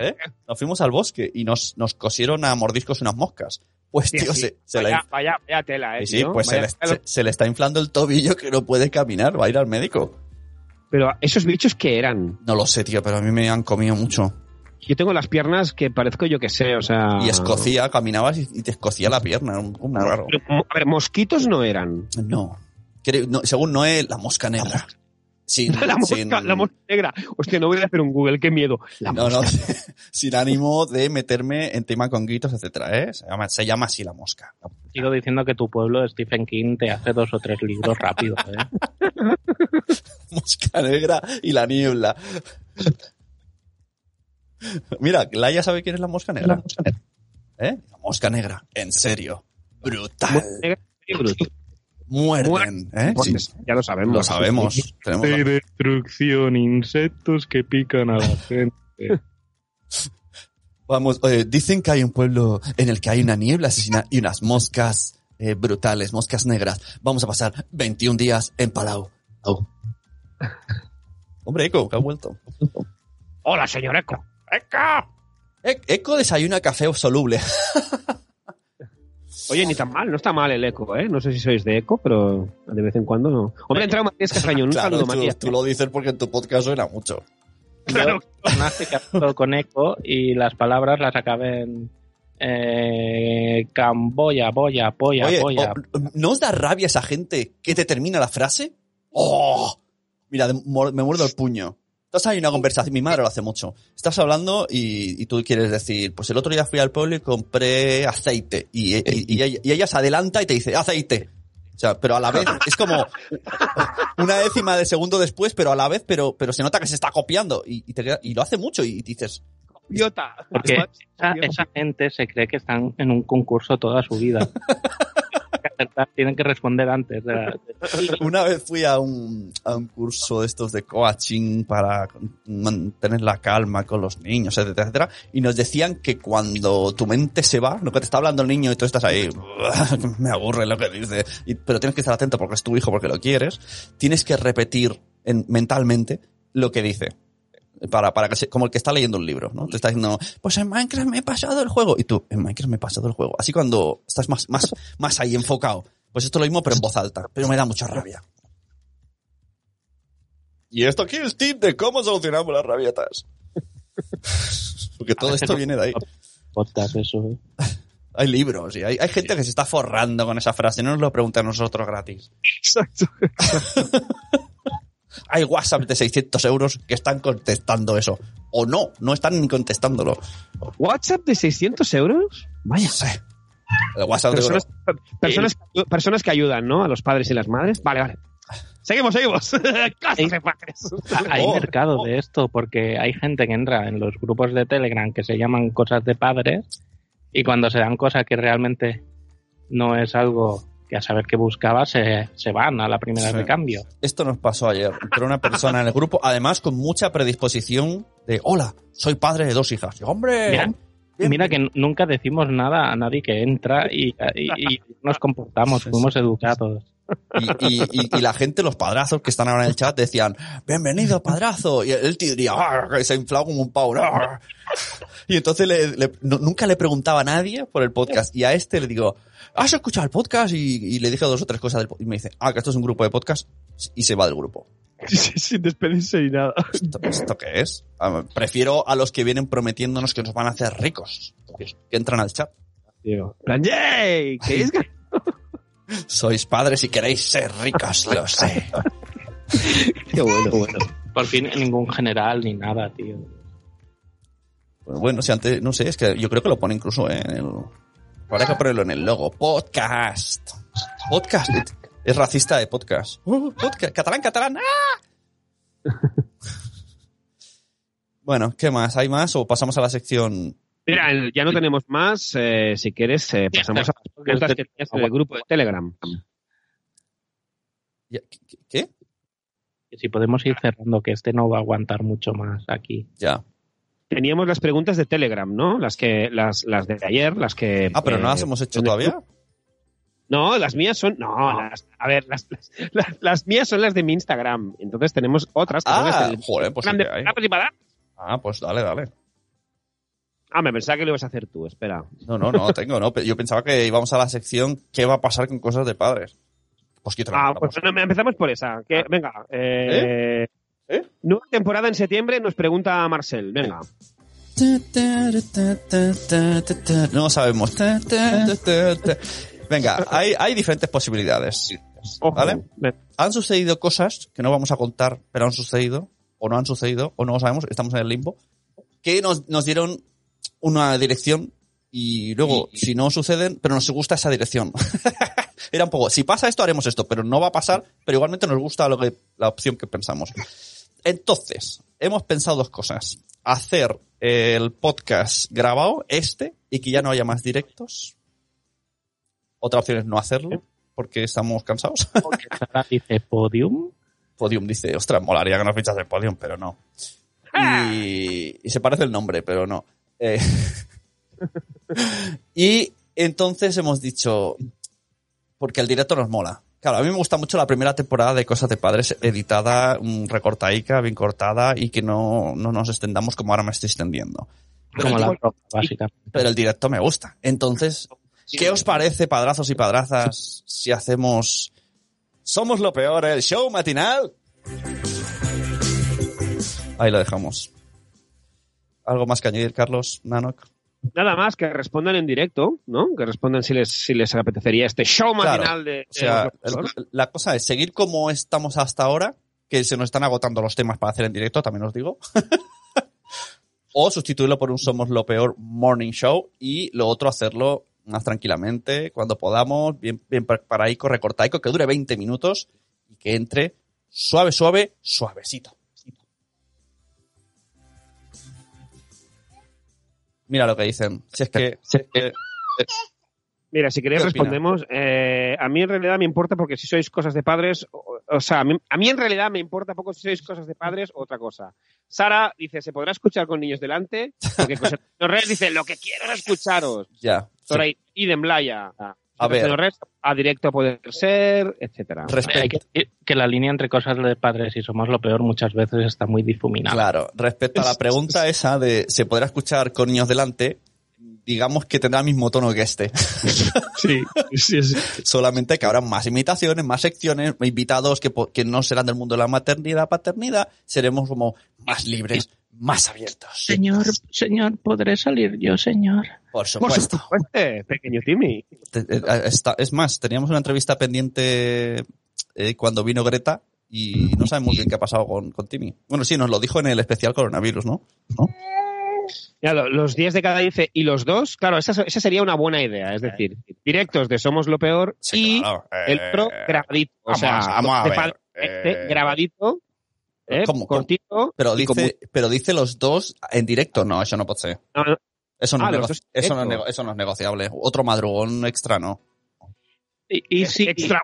¿eh? Nos fuimos al bosque y nos, nos cosieron a mordiscos unas moscas. Pues, tío, sí. se, se vaya, la, vaya, vaya tela, ¿eh? sí, sí, tío? pues se le, se le está inflando el tobillo que no puede caminar, va a ir al médico. Pero esos bichos que eran. No lo sé, tío, pero a mí me han comido mucho. Yo tengo las piernas que parezco yo que sé, o sea. Y escocía, caminabas y, te escocía la pierna, era un muy raro. Pero, A ver, mosquitos no eran. No. No, según Noé, la mosca negra. Sin, *laughs* La mosca, sin- la mosca negra. Hostia, no voy a hacer un Google, qué miedo. La no, no, mosca. *laughs* sin ánimo de meterme en tema con gritos, etcétera, ¿eh? Se llama, se llama así la mosca. Sigo diciendo que tu pueblo, Stephen King, te hace dos o tres libros rápidos, ¿eh? *laughs* Mosca negra y la niebla. Mira, Laia sabe quién es la mosca negra. ¿Eh? La mosca negra, en serio. Brutal. Mosca negra y bruto. Muerden, ¿eh? Sí, ya lo sabemos. lo sabemos. Tenemos la- destrucción, insectos que pican a la *laughs* gente. Vamos, eh, dicen que hay un pueblo en el que hay una niebla asesina y unas moscas eh, brutales, moscas negras. Vamos a pasar 21 días en Palau. Oh. *laughs* Hombre, Eco, que ha vuelto. Hola, señor Eco. ¡Eco! E- Eco desayuna café soluble. *laughs* Oye, ni tan mal, no está mal el eco, ¿eh? No sé si sois de eco, pero de vez en cuando no. Hombre, ha entrado Matías Castañón. Un *laughs* claro, saludo, tú, Matías. tú lo dices porque en tu podcast suena mucho. Claro. Nace que habló con eco y las palabras las acabé en eh, camboya, boya, polla, Oye, polla. oh, ¿no os da rabia esa gente que te termina la frase? ¡Oh! Mira, me muerdo el puño. Estás ahí en una conversación, mi madre lo hace mucho. Estás hablando y, y tú quieres decir, pues el otro día fui al pueblo y compré aceite. Y, y- y ella, y ella se adelanta y te dice, aceite. O sea, pero a la vez, es como una décima de segundo después, pero a la vez, pero, pero se nota que se está copiando. Y, y te queda- y lo hace mucho y dices, Idiota. Porque esa, esa gente se cree que están en un concurso toda su vida. *laughs* Tienen que responder antes. *laughs* Una vez fui a un, a un curso de estos de coaching para mantener la calma con los niños, etcétera, etcétera, y nos decían que cuando tu mente se va, lo que te está hablando el niño y tú estás ahí, *laughs* me aburre lo que dice, pero tienes que estar atento porque es tu hijo, porque lo quieres, tienes que repetir en- mentalmente lo que dice. Para, para que se- como el que está leyendo un libro, ¿no? Te está diciendo, pues en Minecraft me he pasado el juego. Y tú, en Minecraft me he pasado el juego. Así cuando estás más, más, más ahí enfocado. Pues esto es lo mismo, pero en voz alta. Pero me da mucha rabia. Y esto aquí es tip de cómo solucionamos las rabietas. Porque todo esto viene de ahí. Podcast, eso. ¿eh? Hay libros y hay, hay gente que se está forrando con esa frase. No nos lo preguntan a nosotros gratis. Exacto. *laughs* Hay WhatsApp de 600 euros que están contestando eso. O no, no están ni contestándolo. ¿WhatsApp de 600 euros? Vaya. Sí. El WhatsApp de Personas, personas, personas que ayudan, ¿no? A los padres y las madres. Vale, vale. Seguimos, seguimos. *laughs* Padres. Hay Oh, mercado de esto porque hay gente que entra en los grupos de Telegram que se llaman cosas de padres y cuando se dan cosas que realmente no es algo que a saber qué buscaba se, se van a la primera Sí. de cambio. Esto nos pasó ayer. Entró una persona en el grupo, además con mucha predisposición de, hola, soy padre de dos hijas. Y, hombre, Mira, bien, Mira que nunca decimos nada a nadie que entra y, y- y nos comportamos, fuimos educados. Y, y- y- y la gente, los padrazos que están ahora en el chat, decían, bienvenido padrazo. Y él te diría, "Ah", que se inflaba como un pavo. "Ah". Y entonces le- le- no- nunca le preguntaba a nadie por el podcast. Y a este le digo, ¿has escuchado el podcast? Y, y le dije dos o tres cosas del podcast. Y me dice, ah, que esto es un grupo de podcast. Y se va del grupo. Sin despedirse ni nada. ¿Esto, esto qué es? Ah, Prefiero a los que vienen prometiéndonos que nos van a hacer ricos. Que, entran al chat. Tío. Plan, ¡yay! ¿Queréis ganar? Sois padres y queréis ser ricos, lo sé. *laughs* Qué bueno, bueno. Por fin ningún general ni nada, tío. Pues bueno, si antes, no sé, es que yo creo que lo pone incluso en el. Habrá que ponerlo en el logo. Podcast. Podcast. Es racista de podcast. Uh, podcast. Catalán, catalán. ¡Ah! *laughs* bueno, ¿qué más? ¿Hay más o pasamos a la sección? Mira, ya no tenemos más. eh, si quieres, eh, pasamos a las preguntas que tenías en el grupo de Telegram. ¿Qué? Si podemos ir cerrando, que este no va a aguantar mucho más aquí. Ya. Teníamos las preguntas de Telegram, ¿no? Las que, las, las de ayer, las que. Ah, pero no eh, las hemos hecho todavía. No, las mías son. No, las- a ver, las, las, las- las mías son las de mi Instagram. Entonces tenemos otras que son las Ah, del joder, pues Instagram de. Ah, pues dale, dale. Ah, me pensaba que lo ibas a hacer tú, espera. No, no, no tengo, no. Yo pensaba que íbamos a la sección ¿Qué va a pasar con cosas de padres? Pues quítala, Ah, pues bueno, empezamos por esa. Que, venga, eh, ¿Eh? nueva temporada en septiembre, nos pregunta Marcel. Venga. No sabemos. Venga, hay, hay diferentes posibilidades. ¿Vale? Han sucedido cosas que no vamos a contar, pero han sucedido, o no han sucedido, o no lo sabemos, estamos en el limbo, que nos, nos dieron una dirección y luego, si no suceden, pero nos gusta esa dirección. *laughs* Era un poco, si pasa esto, haremos esto, pero no va a pasar, pero igualmente nos gusta lo que, la opción que pensamos. Entonces, hemos pensado dos cosas. Hacer el podcast grabado, este, y que ya no haya más directos. Otra opción es no hacerlo, porque estamos cansados. *laughs* Porque Sara dice podium. Podium dice, ostras, molaría que nos fichas el Podium, pero no. Y, y se parece el nombre, pero no. Eh, *laughs* y entonces hemos dicho, porque el directo nos mola. Claro, a mí me gusta mucho la primera temporada de Cosas de Padres editada, mm, recortaica, bien cortada y que no, no nos extendamos como ahora me estoy extendiendo. Como la digo- ropa, básicamente. Pero el directo me gusta. Entonces, ¿qué os parece, padrazos y padrazas, si hacemos Somos lo peor, el show matinal? Ahí lo dejamos. ¿Algo más que añadir, Carlos Nanok? Nada más que respondan en directo, ¿no? Que respondan si les, si les apetecería este show Claro. matinal de... O sea, de- el- la cosa es seguir como estamos hasta ahora, que se nos están agotando los temas para hacer en directo, también os digo. *laughs* o sustituirlo por un Somos lo peor morning show y lo otro hacerlo más tranquilamente, cuando podamos, bien, bien preparaico, recortaico, que dure 20 minutos y que entre suave, suave, suavecito. Mira lo que dicen. Si es que, *laughs* si es que- Mira, si queréis respondemos. Eh, a mí en realidad me importa porque si sois cosas de padres, o, o sea, a mí, a mí en realidad me importa poco si sois cosas de padres o otra cosa. Sara dice, ¿se podrá escuchar con niños delante? Porque José Reyes dice, lo que quiero es escucharos. ya. Sora y de Mlaya. A ver. a directo puede ser, etcétera. Respecto- Hay que decir que la línea entre cosas de padres y somos lo peor muchas veces está muy difuminada. Claro, respecto a la pregunta esa de se podrá escuchar con niños delante, digamos que tendrá el mismo tono que este. *laughs* Sí, sí, sí. Solamente que habrá más imitaciones, más secciones, invitados que, que no serán del mundo de la maternidad, paternidad, seremos como más libres, más abiertos. Señor, señor, ¿podré salir yo, señor? Por Por supuesto. supuesto, pequeño Timmy. Eh, es más, teníamos una entrevista pendiente eh, cuando vino Greta y no sabemos bien qué ha pasado con, con Timmy. Bueno, sí, nos lo dijo en el especial coronavirus, ¿no? Ya, lo- los 10 de cada dice y los dos, claro, esa, esa sería una buena idea. Es decir, directos de Somos lo Peor Sí, y claro, eh, el otro grabadito. O vamos sea, vamos a ver, este, eh, grabadito, eh, ¿cómo- cómo? cortito. Pero dice, pero dice los dos en directo. No, eso no puede ser. mu- no, no, Eso no, Ah, es, eso, no es nego- eso no es negociable. Otro madrugón extra no. Y, y si, extra-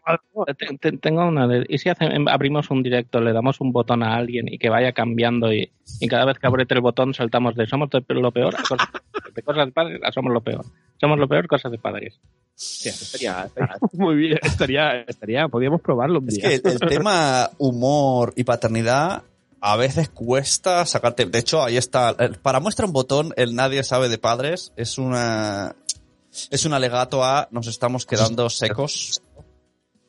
tengo una de, y si hace- abrimos un directo, le damos un botón a alguien y que vaya cambiando y, y cada vez que apriete el botón saltamos de somos de lo peor a cosas, de cosas padres a somos lo peor. Somos lo peor, cosas de padres. Hostia, estaría, estaría *laughs* muy bien, estaría, estaría, podríamos probarlo un Es día. que el, el tema humor y paternidad a veces cuesta sacarte. De hecho, ahí está. Para muestra un botón, el nadie sabe de padres es una. Es un alegato a nos estamos quedando secos.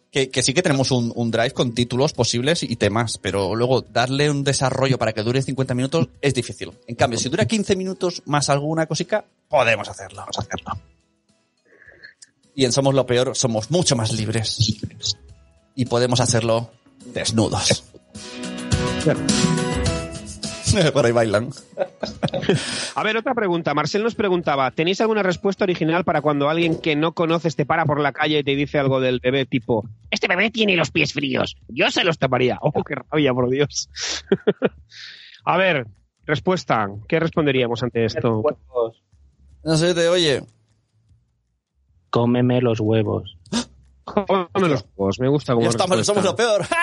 Que, que sí que tenemos un, un drive con títulos posibles y temas, pero luego darle un desarrollo para que dure 50 minutos es difícil. En cambio, si dura 15 minutos más alguna cosica, podemos hacerlo. Vamos a hacerlo. Y en Somos lo Peor somos mucho más libres. Y podemos hacerlo desnudos. *laughs* Por ahí bailan. A ver, otra pregunta. Marcel nos preguntaba, ¿tenéis alguna respuesta original para cuando alguien que no conoces te para por la calle y te dice algo del bebé tipo, este bebé tiene los pies fríos, yo se los taparía? *laughs* ¡Oh, qué rabia, por Dios! *laughs* A ver, respuesta. ¿Qué responderíamos ante esto? No sé, te oye. Cómeme los huevos. Cómeme los huevos, me gusta como Ya estamos, somos lo peor. ¡Ja!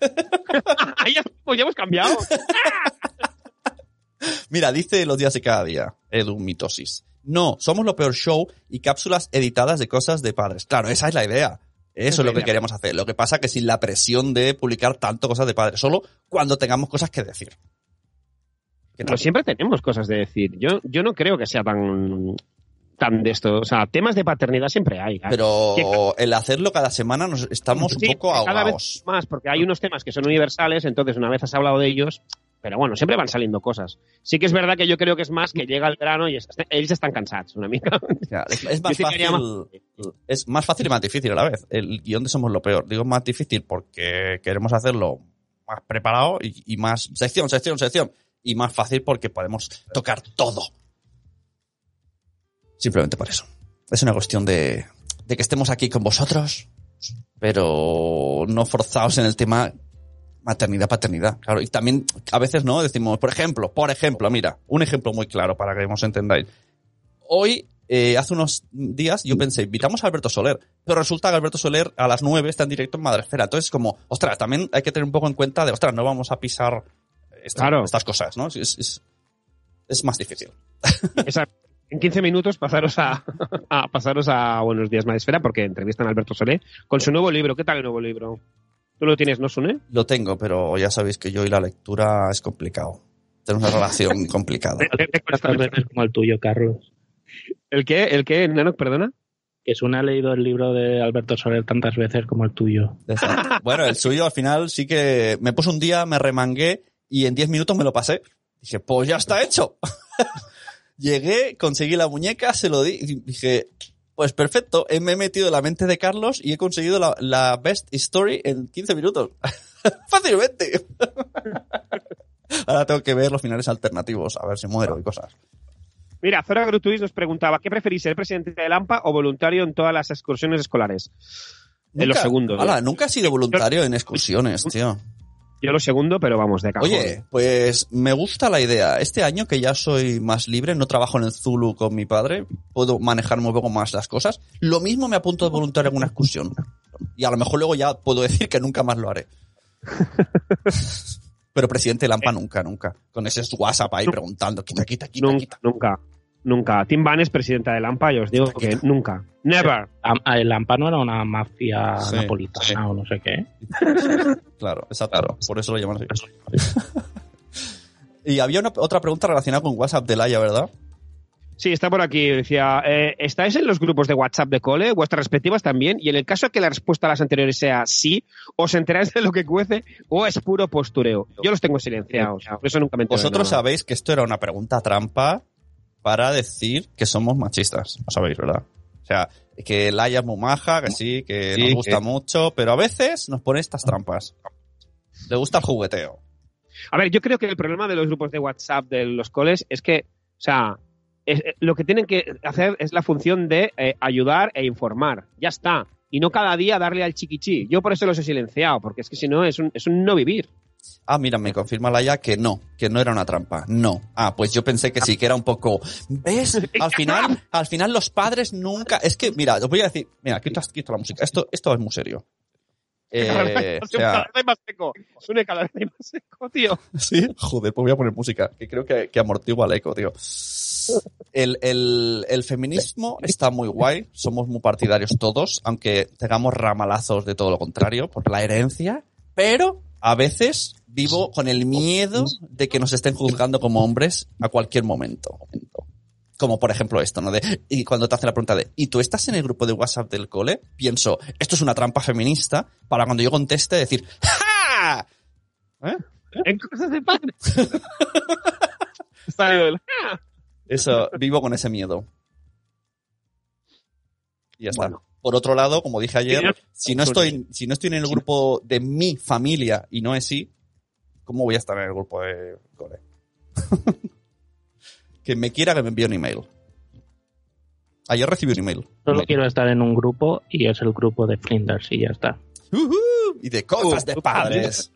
*laughs* ya, pues ya hemos cambiado. *laughs* Mira, dice los días de cada día, Edu Mitosis. No, somos lo peor show y cápsulas editadas de cosas de padres. Claro, esa es la idea. Eso es lo que queremos hacer. Lo que pasa que sin la presión de publicar tanto cosas de padres, solo cuando tengamos cosas que decir. ¿Qué Pero siempre tenemos cosas de decir. Yo, yo no creo que sea tan, tan de esto. O sea, temas de paternidad siempre hay. Pero el hacerlo cada semana nos estamos Sí, un poco cada ahogados. vez más, porque hay unos temas que son universales, entonces una vez has hablado de ellos, pero bueno, siempre van saliendo cosas. Sí que es verdad que yo creo que es más que llega el verano y es- ells estan cansats una mica. Claro, es, es *laughs* más fácil, es más fácil y más difícil a la vez. El guion de Somos lo Peor. Digo más difícil porque queremos hacerlo más preparado y, y más sección, sección, sección. Y más fácil porque podemos tocar todo. Simplemente por eso. Es una cuestión de, de que estemos aquí con vosotros, pero no forzados en el tema maternidad, paternidad. Claro, y también a veces no decimos, por ejemplo, por ejemplo, mira, un ejemplo muy claro para que os entendáis. Hoy, eh, hace unos días, yo pensé, invitamos a Alberto Soler, pero resulta que Alberto Soler a las 9 está en directo en Madresfera. Entonces, como, ostras, también hay que tener un poco en cuenta de, ostras, no vamos a pisar esta- Claro. estas cosas, ¿no? Es- es- Es más difícil. *laughs* Esa- en 15 minutos pasaros a, a pasaros a Buenos Días Madresfera porque entrevistan a Alberto Solé con su nuevo libro. ¿Qué tal el nuevo libro? ¿Tú lo tienes, no, Sune? Lo tengo, pero ya sabéis que yo y la lectura es complicado. Tenemos una relación *laughs* complicada. Como el tuyo, Carlos. ¿El qué? ¿El qué, Nanok, perdona? Que Sune ha leído el libro de Alberto Soler tantas veces como el tuyo. Exacto. Bueno, el suyo al final sí que me puse un día, me remangué y en 10 minutos me lo pasé. Dije, pues ya está hecho. *laughs* Llegué, conseguí la muñeca, se lo di y dije, pues perfecto, eh, me he metido en la mente de Carlos y he conseguido la, la best story en 15 minutos. *laughs* Fácilmente. *laughs* Ahora tengo que ver los finales alternativos, a ver si muero y cosas. Mira, Zora Grutuis nos preguntaba, ¿qué preferís, ser presidente de Lampa o voluntario en todas las excursiones escolares? En lo Nunca- segundo. Ala, nunca he sido voluntario en excursiones, tío. Yo lo segundo, pero vamos, de cajón. Oye, pues me gusta la idea. Este año que ya soy más libre, no trabajo en el Zulu con mi padre, puedo manejarme un poco más las cosas. Lo mismo me apunto de voluntario en una excursión. Y a lo mejor luego ya puedo decir que nunca más lo haré. *laughs* Pero presidente Lampa nunca, nunca. Con ese WhatsApp ahí preguntando, quita, quita, quita, nunca, quita. nunca, nunca. Tim Van es presidenta de Lampa y os digo que nunca. Never. El Ampano era una mafia Sí, napolitana sí. o no sé qué. Claro, exacto. Por eso lo llaman así. y había una, otra pregunta relacionada con WhatsApp de Laia, ¿verdad? Sí, está por aquí. Decía, eh, ¿estáis en los grupos de WhatsApp de cole? Vuestras respectivas también. Y en el caso de que la respuesta a las anteriores sea sí, ¿os enteráis de lo que cuece o es puro postureo? Yo los tengo silenciados. Por eso nunca me entero Vosotros nada. sabéis que esto era una pregunta trampa para decir que somos machistas. Lo sabéis, ¿verdad? O sea, que Laia es muy maja, que sí, que Sí, nos gusta que- mucho, pero a veces nos pone estas trampas. Le gusta el jugueteo. A ver, yo creo que el problema de los grupos de WhatsApp de los coles es que, o sea, es- eh, lo que tienen que hacer es la función de eh, ayudar e informar. Ya está. Y no cada día darle al chiquichi. Yo por eso los he silenciado, porque es que si no es un, es un no vivir. Ah, mira, me confirma Laia que no, que no era una trampa. No. Ah, pues yo pensé que sí, que era un poco. ¿Ves? Al final, al final los padres nunca. Es que, mira, os voy a decir. Mira, quita, quita la música. Esto, esto es muy serio. Eh, o sea, más seco. Suene cada vez más seco, tío. Sí, joder, pues voy a poner música, que creo que, que amortigua el eco, tío. El, el, el feminismo está muy guay, somos muy partidarios todos, aunque tengamos ramalazos de todo lo contrario, por la herencia, pero a veces vivo con el miedo de que nos estén juzgando como hombres a cualquier momento. Como por ejemplo esto, ¿no? De, y cuando te hacen la pregunta de, ¿y tú estás en el grupo de WhatsApp del cole? Pienso, esto es una trampa feminista para cuando yo conteste decir, ¡ja! ¿Eh? En cosas de padre. *laughs* Eso, vivo con ese miedo. Y ya está. Bueno. Por otro lado, como dije ayer, si no estoy, si no estoy en el grupo de mi familia y no es sí, ¿cómo voy a estar en el grupo de cole? *laughs* que me quiera que me envíe un email. Ayer recibí un email. Solo quiero estar en un grupo y es el grupo de Flinders y ya está. Ujú, y de cosas Uh, de uh, padres.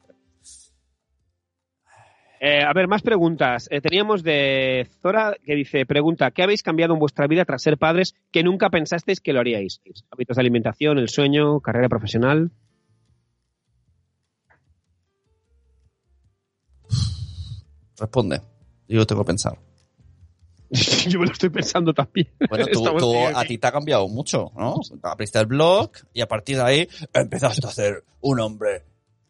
Eh, a ver, más preguntas. Eh, teníamos de Zora que dice, pregunta, ¿qué habéis cambiado en vuestra vida tras ser padres que nunca pensasteis que lo haríais? Hábitos de alimentación, el sueño, carrera profesional. Responde. Yo tengo que pensar. *laughs* Yo me lo estoy pensando también. Bueno, tú, a ti te ha cambiado mucho, ¿no? Abriste el blog y a partir de ahí empezaste a ser un hombre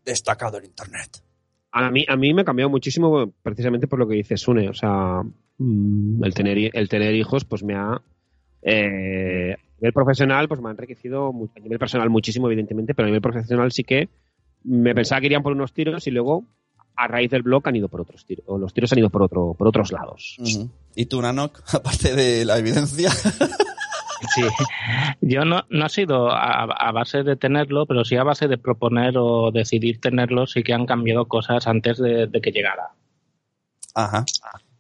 destacado en Internet. A mí, a mí me ha cambiado muchísimo precisamente por lo que dice Sune. O sea, mm, el tener, el tener hijos pues me ha... Eh, a nivel profesional pues me ha enriquecido a nivel personal muchísimo evidentemente, pero a nivel profesional sí que me pensaba que irían por unos tiros y luego a raíz del blog han ido por otros tiros, o los tiros han ido por otro, por otros lados. ¿Y tú, Nanok, *laughs* aparte de la evidencia? *laughs* Sí. Yo no, no ha sido a, a base de tenerlo, pero sí a base de proponer o decidir tenerlo, sí que han cambiado cosas antes de, de que llegara. Ajá.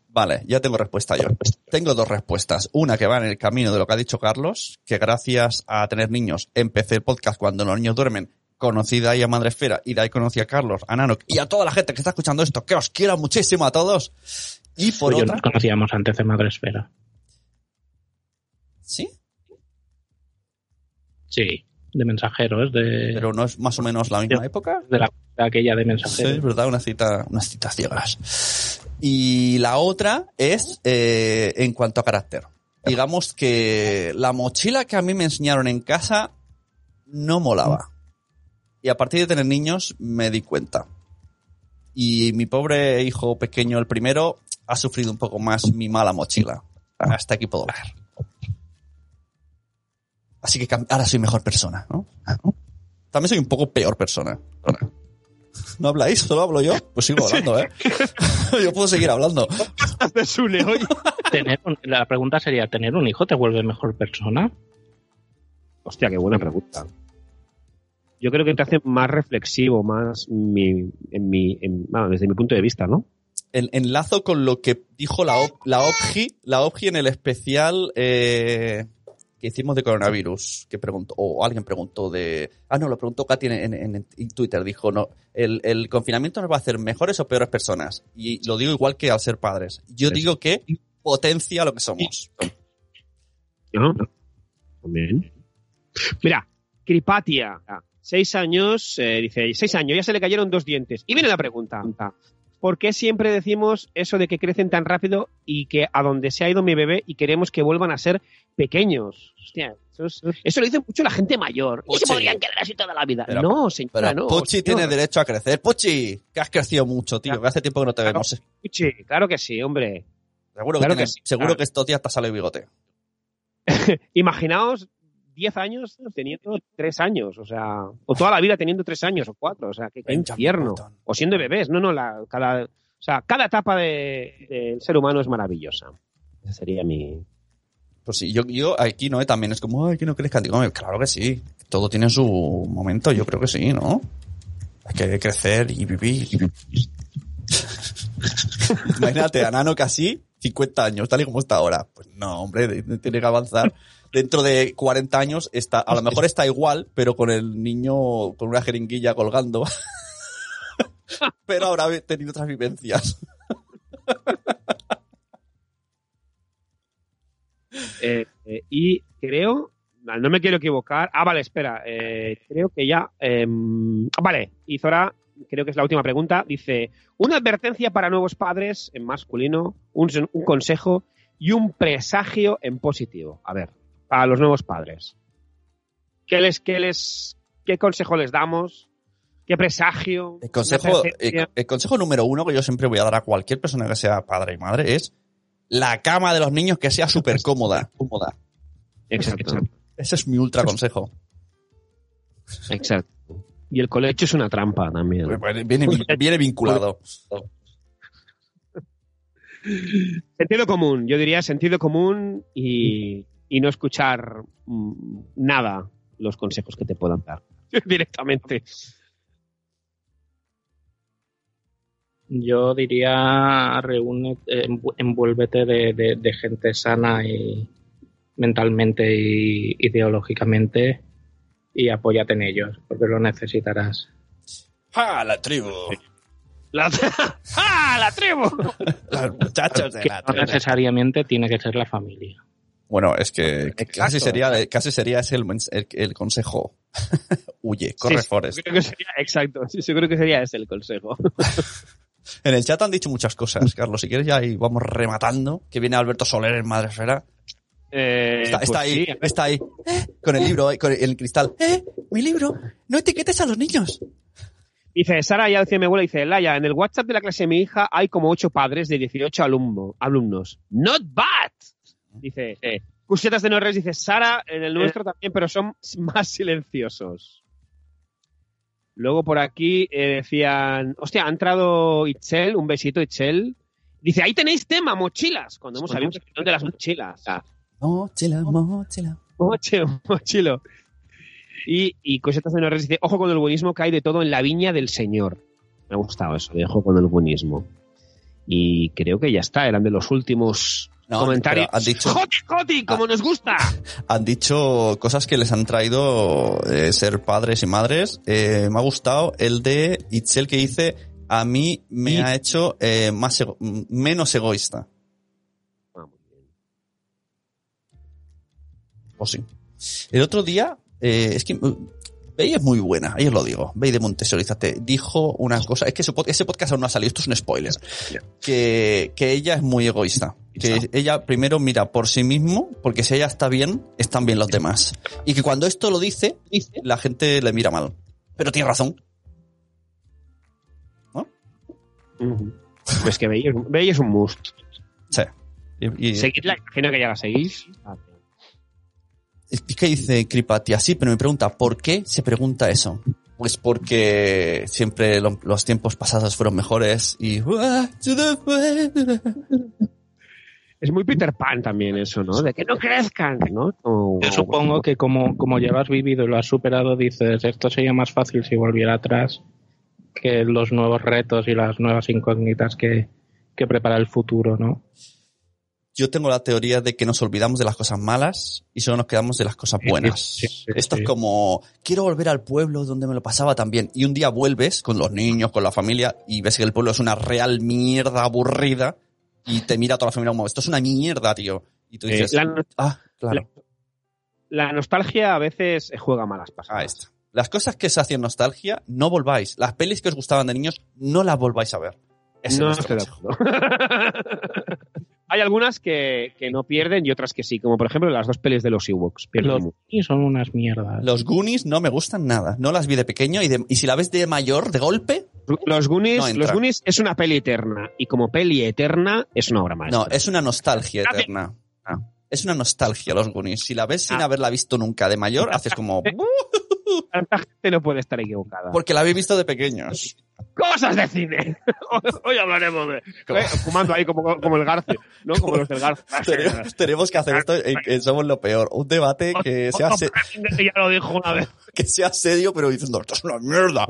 Vale, ya tengo respuesta yo. Tengo dos respuestas. Una que va en el camino de lo que ha dicho Carlos, que gracias a tener niños empecé el podcast cuando los niños duermen, conocí de ahí a Madresfera y de ahí conocí a Carlos, a Nanok y a toda la gente que está escuchando esto, que os quiero muchísimo a todos. Y por Pues yo otra... nos conocíamos antes de Madresfera. ¿Sí? Sí, de mensajeros, de, Pero no es más o menos la misma época. de, la, de aquella de Sí, mensajeros. es verdad, una cita, unas citas ciegas. Y la otra es eh, en cuanto a carácter. Digamos que la mochila que a mí me enseñaron en casa no molaba. Y a partir de tener niños me di cuenta. Y mi pobre hijo pequeño, el primero, ha sufrido un poco más mi mala mochila. Hasta aquí puedo ver. Así que ahora soy mejor persona, ¿no? También soy un poco peor persona. ¿No habláis? ¿Solo hablo yo? Pues sigo hablando, ¿eh? *laughs* yo puedo seguir hablando. de Sune hoy. *laughs* Tener un- la pregunta sería, ¿tener un hijo te vuelve mejor persona? Hostia, qué buena pregunta. Yo creo que te hace más reflexivo, más mi, en mi, en- bueno, desde mi punto de vista, ¿no? En- enlazo con lo que dijo la, la OPGI, la OPGI en el especial eh, que hicimos de coronavirus, que preguntó, o alguien preguntó de, ah no, lo preguntó Katy en, en- Twitter, dijo, no, el, el confinamiento nos va a hacer mejores o peores personas. Y lo digo igual que al ser padres. Yo digo que potencia lo que somos. ¿No? También. Mira, Cripatia, seis años, eh, dice, seis años, ya se le cayeron dos dientes. Y viene la pregunta. ¿Por qué siempre decimos eso de que crecen tan rápido y que a donde se ha ido mi bebé y queremos que vuelvan a ser pequeños? Hostia, eso, es- eso lo dice mucho la gente mayor. Y se Pochi. podrían quedar así toda la vida. Pero- no, señora, Pero no. Puchi señor. tiene derecho a crecer. Puchi, que has crecido mucho, tío, que hace tiempo que no te Claro. vemos. Puchi, claro que sí, hombre. Seguro, Claro que, que tienes- sí, seguro claro. que estos días te sale bigote. *laughs* Imaginaos 10 años teniendo 3 años, o sea, o toda la vida teniendo 3 años o 4, o sea, qué, qué infierno. O siendo bebés, no, no, la, cada, o sea, cada etapa de- del ser humano es maravillosa. Esa sería mi... Pues sí, yo, yo aquí no, también es como, ay, que no crezcan. Digo, "Hombre, claro que sí. Todo tiene su momento, yo creo que sí, ¿no? Hay que crecer y vivir. *laughs* Imagínate a Nano casi 50 años, tal y como está ahora. Pues no, hombre, de- de- tiene que avanzar. Dentro de 40 años está, a lo mejor está igual, pero con el niño con una jeringuilla colgando. *laughs* pero habrá tenido otras vivencias. *laughs* Eh, eh, y creo, no me quiero equivocar, ah, vale, espera, eh, creo que ya, eh, vale, y Zora, creo que es la última pregunta, dice, una advertencia para nuevos padres en masculino, un, un consejo y un presagio en positivo. A ver, para los nuevos padres. ¿Qué les, qué les, qué consejo les damos? ¿Qué presagio? El consejo, el, el consejo número uno que yo siempre voy a dar a cualquier persona que sea padre y madre es la cama de los niños que sea súper cómoda. cómoda. Exacto, Ese es mi ultra consejo. exacto. Y el colecho es una trampa también. Viene, *laughs* viene vinculado. Sentido común, yo diría sentido común y, y no escuchar mm, nada los consejos que te puedan dar *laughs* directamente. Yo diría, reúne, envu- envuélvete de, de- de gente sana y mentalmente y ideológicamente y apóyate en ellos, porque lo necesitarás. ¡Ah, la tribu! La, *laughs* ¡Ah, la tribu! Los muchachos de Que la no tribu. necesariamente tiene que ser la familia. Bueno, es que Exacto. casi sería, casi sería ese el, mens- el, el consejo. *laughs* Huye, corre, Sí, que sería- exacto, sí, yo creo que sería ese el consejo. *laughs* En el chat han dicho muchas cosas, Carlos. Si quieres ya ahí vamos rematando. Que viene Alberto Soler en Madresfera. Eh, Está, está pues ahí, sí, está ahí. Con el libro, eh, con el cristal. ¡Eh! ¡Mi libro! ¡No etiquetes a los niños! Dice, Sara ya decía mi abuela, dice, Laia, en el WhatsApp de la clase de mi hija hay como ocho padres de 18 alumno, alumnos. Not bad. Dice, eh, Cusetas de Norres dice, Sara, en el nuestro también, pero son *laughs* más silenciosos. Luego por aquí eh, decían, hostia, ha entrado Itzel, un besito Itzel. Dice, ahí tenéis tema, mochilas, cuando hemos el sección de las mochilas. Mochila, mochila. Moche, mochilo. Y, y Cosetas de Norres dice, ojo con el buenismo que hay de todo en la viña del Señor. Me ha gustado eso, de ojo con el buenismo. Y creo que ya está, eran de los últimos No, comentarios. pero han dicho- ¡Joti, joti! ¡Como nos gusta! *laughs* Han dicho cosas que les han traído eh, ser padres y madres. Eh, me ha gustado el de Itzel que dice, a mí me Y- ha hecho eh, más ego- menos egoísta. Ah, muy bien. O sí. El otro día, es que Bey es muy buena, ahí os lo digo. Bey de Montesorizate dijo una cosa, es que ese pod- ese podcast aún no ha salido, esto es un spoiler. Que, que ella es muy egoísta. Que ella primero mira por sí mismo, porque si ella está bien, están bien los demás. Y que cuando esto lo dice, la gente le mira mal. Pero tiene razón. Ujú. Pues que Bey es, Bey es un must. Sí. Y, y- Seguidla, imagino que ya la seguís. Es que dice Cripatia, sí, pero me pregunta, ¿por qué se pregunta eso? Pues porque siempre lo- los tiempos pasados fueron mejores y... Es muy Peter Pan también eso, ¿no? De que no crezcan, ¿no? O- Yo supongo que como, como ya lo has vivido y lo has superado, dices, esto sería más fácil si volviera atrás que los nuevos retos y las nuevas incógnitas que, que prepara el futuro, ¿no? Yo tengo la teoría de que nos olvidamos de las cosas malas y solo nos quedamos de las cosas buenas. Sí, sí, Esto es como, quiero volver al pueblo donde me lo pasaba tan bien. Y un día vuelves con los niños, con la familia, y ves que el pueblo es una real mierda aburrida y te mira toda la familia como, esto es una mierda, tío. Y tú dices, la, ah, claro. la nostalgia a veces juega malas pasadas. Ahí está. Las cosas que se hacen nostalgia, no volváis. Las pelis que os gustaban de niños, no las volváis a ver. Ese no es estoy de acuerdo. *laughs* Hay algunas que, que no pierden y otras que sí, como por ejemplo las dos pelis de los Ewoks. Pierden Los y son unas mierdas. Los Goonies no me gustan nada. No las vi de pequeño y, de- y si la ves de mayor, de golpe, Los Goonies, No los Goonies es una peli eterna y como peli eterna es una obra maestra. no, es una nostalgia eterna. Es una nostalgia los Goonies. Si la ves sin Ah. haberla visto nunca de mayor, haces como... *laughs* *laughs* Tanta gente no puede estar equivocada. Porque la habéis visto de pequeños. Cosas de cine. *laughs* Hoy hablaremos de. ¿Cómo? Eh, fumando ahí como, como el Garce, ¿no? Como los del Garce. *laughs* Tenemos, tenemos que hacer esto en que somos lo peor. Un debate que sea, se- ya lo dijo una vez. que sea serio, pero diciendo, esto es una mierda.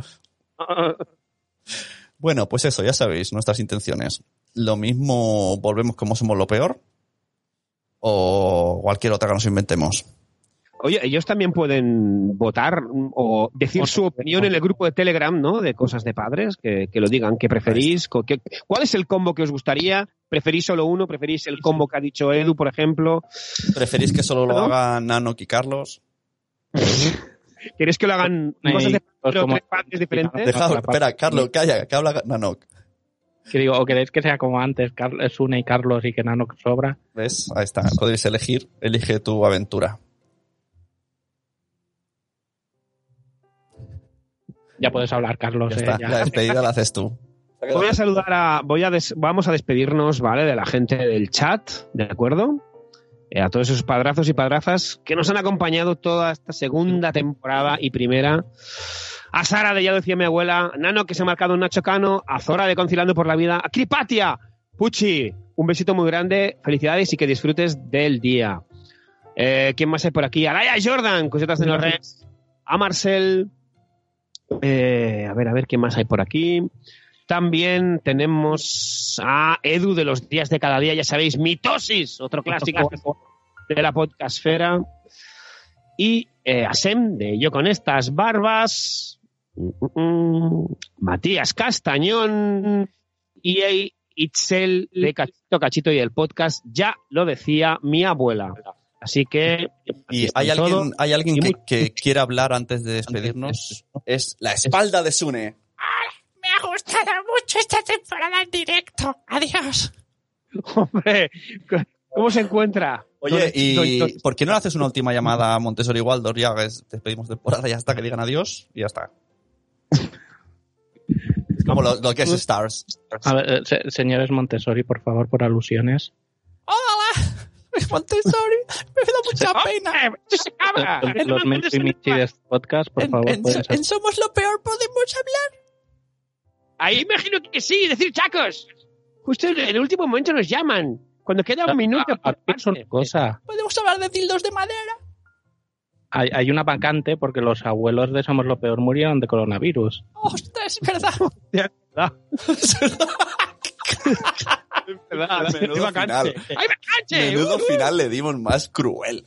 Bueno, pues eso, ya sabéis nuestras intenciones. Lo mismo volvemos como somos lo peor o cualquier otra que nos inventemos. Oye, ellos también pueden votar o decir su opinión en el grupo de Telegram, ¿no? De cosas de padres, que, que lo digan, que preferís, que- ¿cuál es el combo que os gustaría? ¿Preferís solo uno? ¿Preferís el combo que ha dicho Edu, por ejemplo? ¿Preferís que solo lo hagan Nano y Carlos? *laughs* ¿Queréis que lo hagan cosas de pues tres padres diferentes? Espera, Carlos, calla, que habla Nanok. Que digo, o queréis que sea como antes, Carl- Sune y Carlos y que Nano sobra. ¿Ves? Ahí está, podéis elegir. Elige tu aventura. Ya puedes hablar, Carlos. Ya eh, está, ya. la despedida la haces tú. Voy a saludar a, voy a des- vamos a despedirnos, ¿vale? De la gente del chat, ¿de acuerdo? Eh, a todos esos padrazos y padrazas que nos han acompañado toda esta segunda temporada y primera. A Sara de Ya decía mi abuela, Nano que se ha marcado un Nacho Cano, a Zora de Conciliando por la Vida, a Cripatia, Puchi, un besito muy grande, felicidades y que disfrutes del día. Eh, ¿Quién más hay por aquí? A Laia Jordan, cositas de los Reds, a Marcel, eh, a ver, a ver, ¿quién más hay por aquí? También tenemos a Edu de los días de cada día, ya sabéis, mitosis, otro clásico de la podcastfera. Y eh, a Sem de Yo con estas barbas, mm, mm, mm, Matías Castañón y Itzel de Cachito Cachito y el podcast, ya lo decía mi abuela. Así que... Y hay todo. alguien, hay alguien Y que, muy- que quiera hablar antes de despedirnos. Es la espalda de Sune. Me ha gustado mucho esta temporada en directo. Adiós. *laughs* Hombre, ¿cómo se encuentra? Oye, Doy- doy- ¿y por qué no haces una última llamada a Montessori Waldor? Ya ves, despedimos temporada, ya está, que digan adiós y ya está. Es como lo, lo que es Stars. A ver, eh, se- señores Montessori, por favor, por alusiones. Hola. Montessori. Me da mucha pena. Los de este podcast, por En, favor, en- en Somos lo Peor podemos hablar. Ahí imagino que sí, decir chacos. Justo en el último momento nos llaman. Cuando queda un minuto. Ah, ah, es una cosa. Podemos hablar de dildos de madera. Hay, hay una vacante porque los abuelos de Somos lo Peor murieron de coronavirus. Ostras, es verdad. *laughs* *laughs* Menudo ¡Qué vacante! final. *laughs* Menudo ¡Uh! final le dimos más cruel.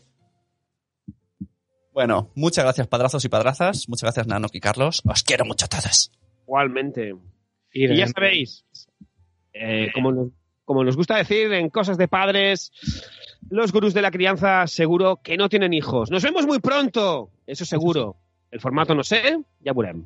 Bueno, muchas gracias padrazos y padrazas. Muchas gracias Nanok y Carlos. Os quiero mucho a todos. Igualmente. Y Y ya sabéis, eh, como, nos, como nos gusta decir en cosas de padres, los gurús de la crianza seguro que no tienen hijos. Nos vemos muy pronto, eso seguro. El formato no sé, ja veurem.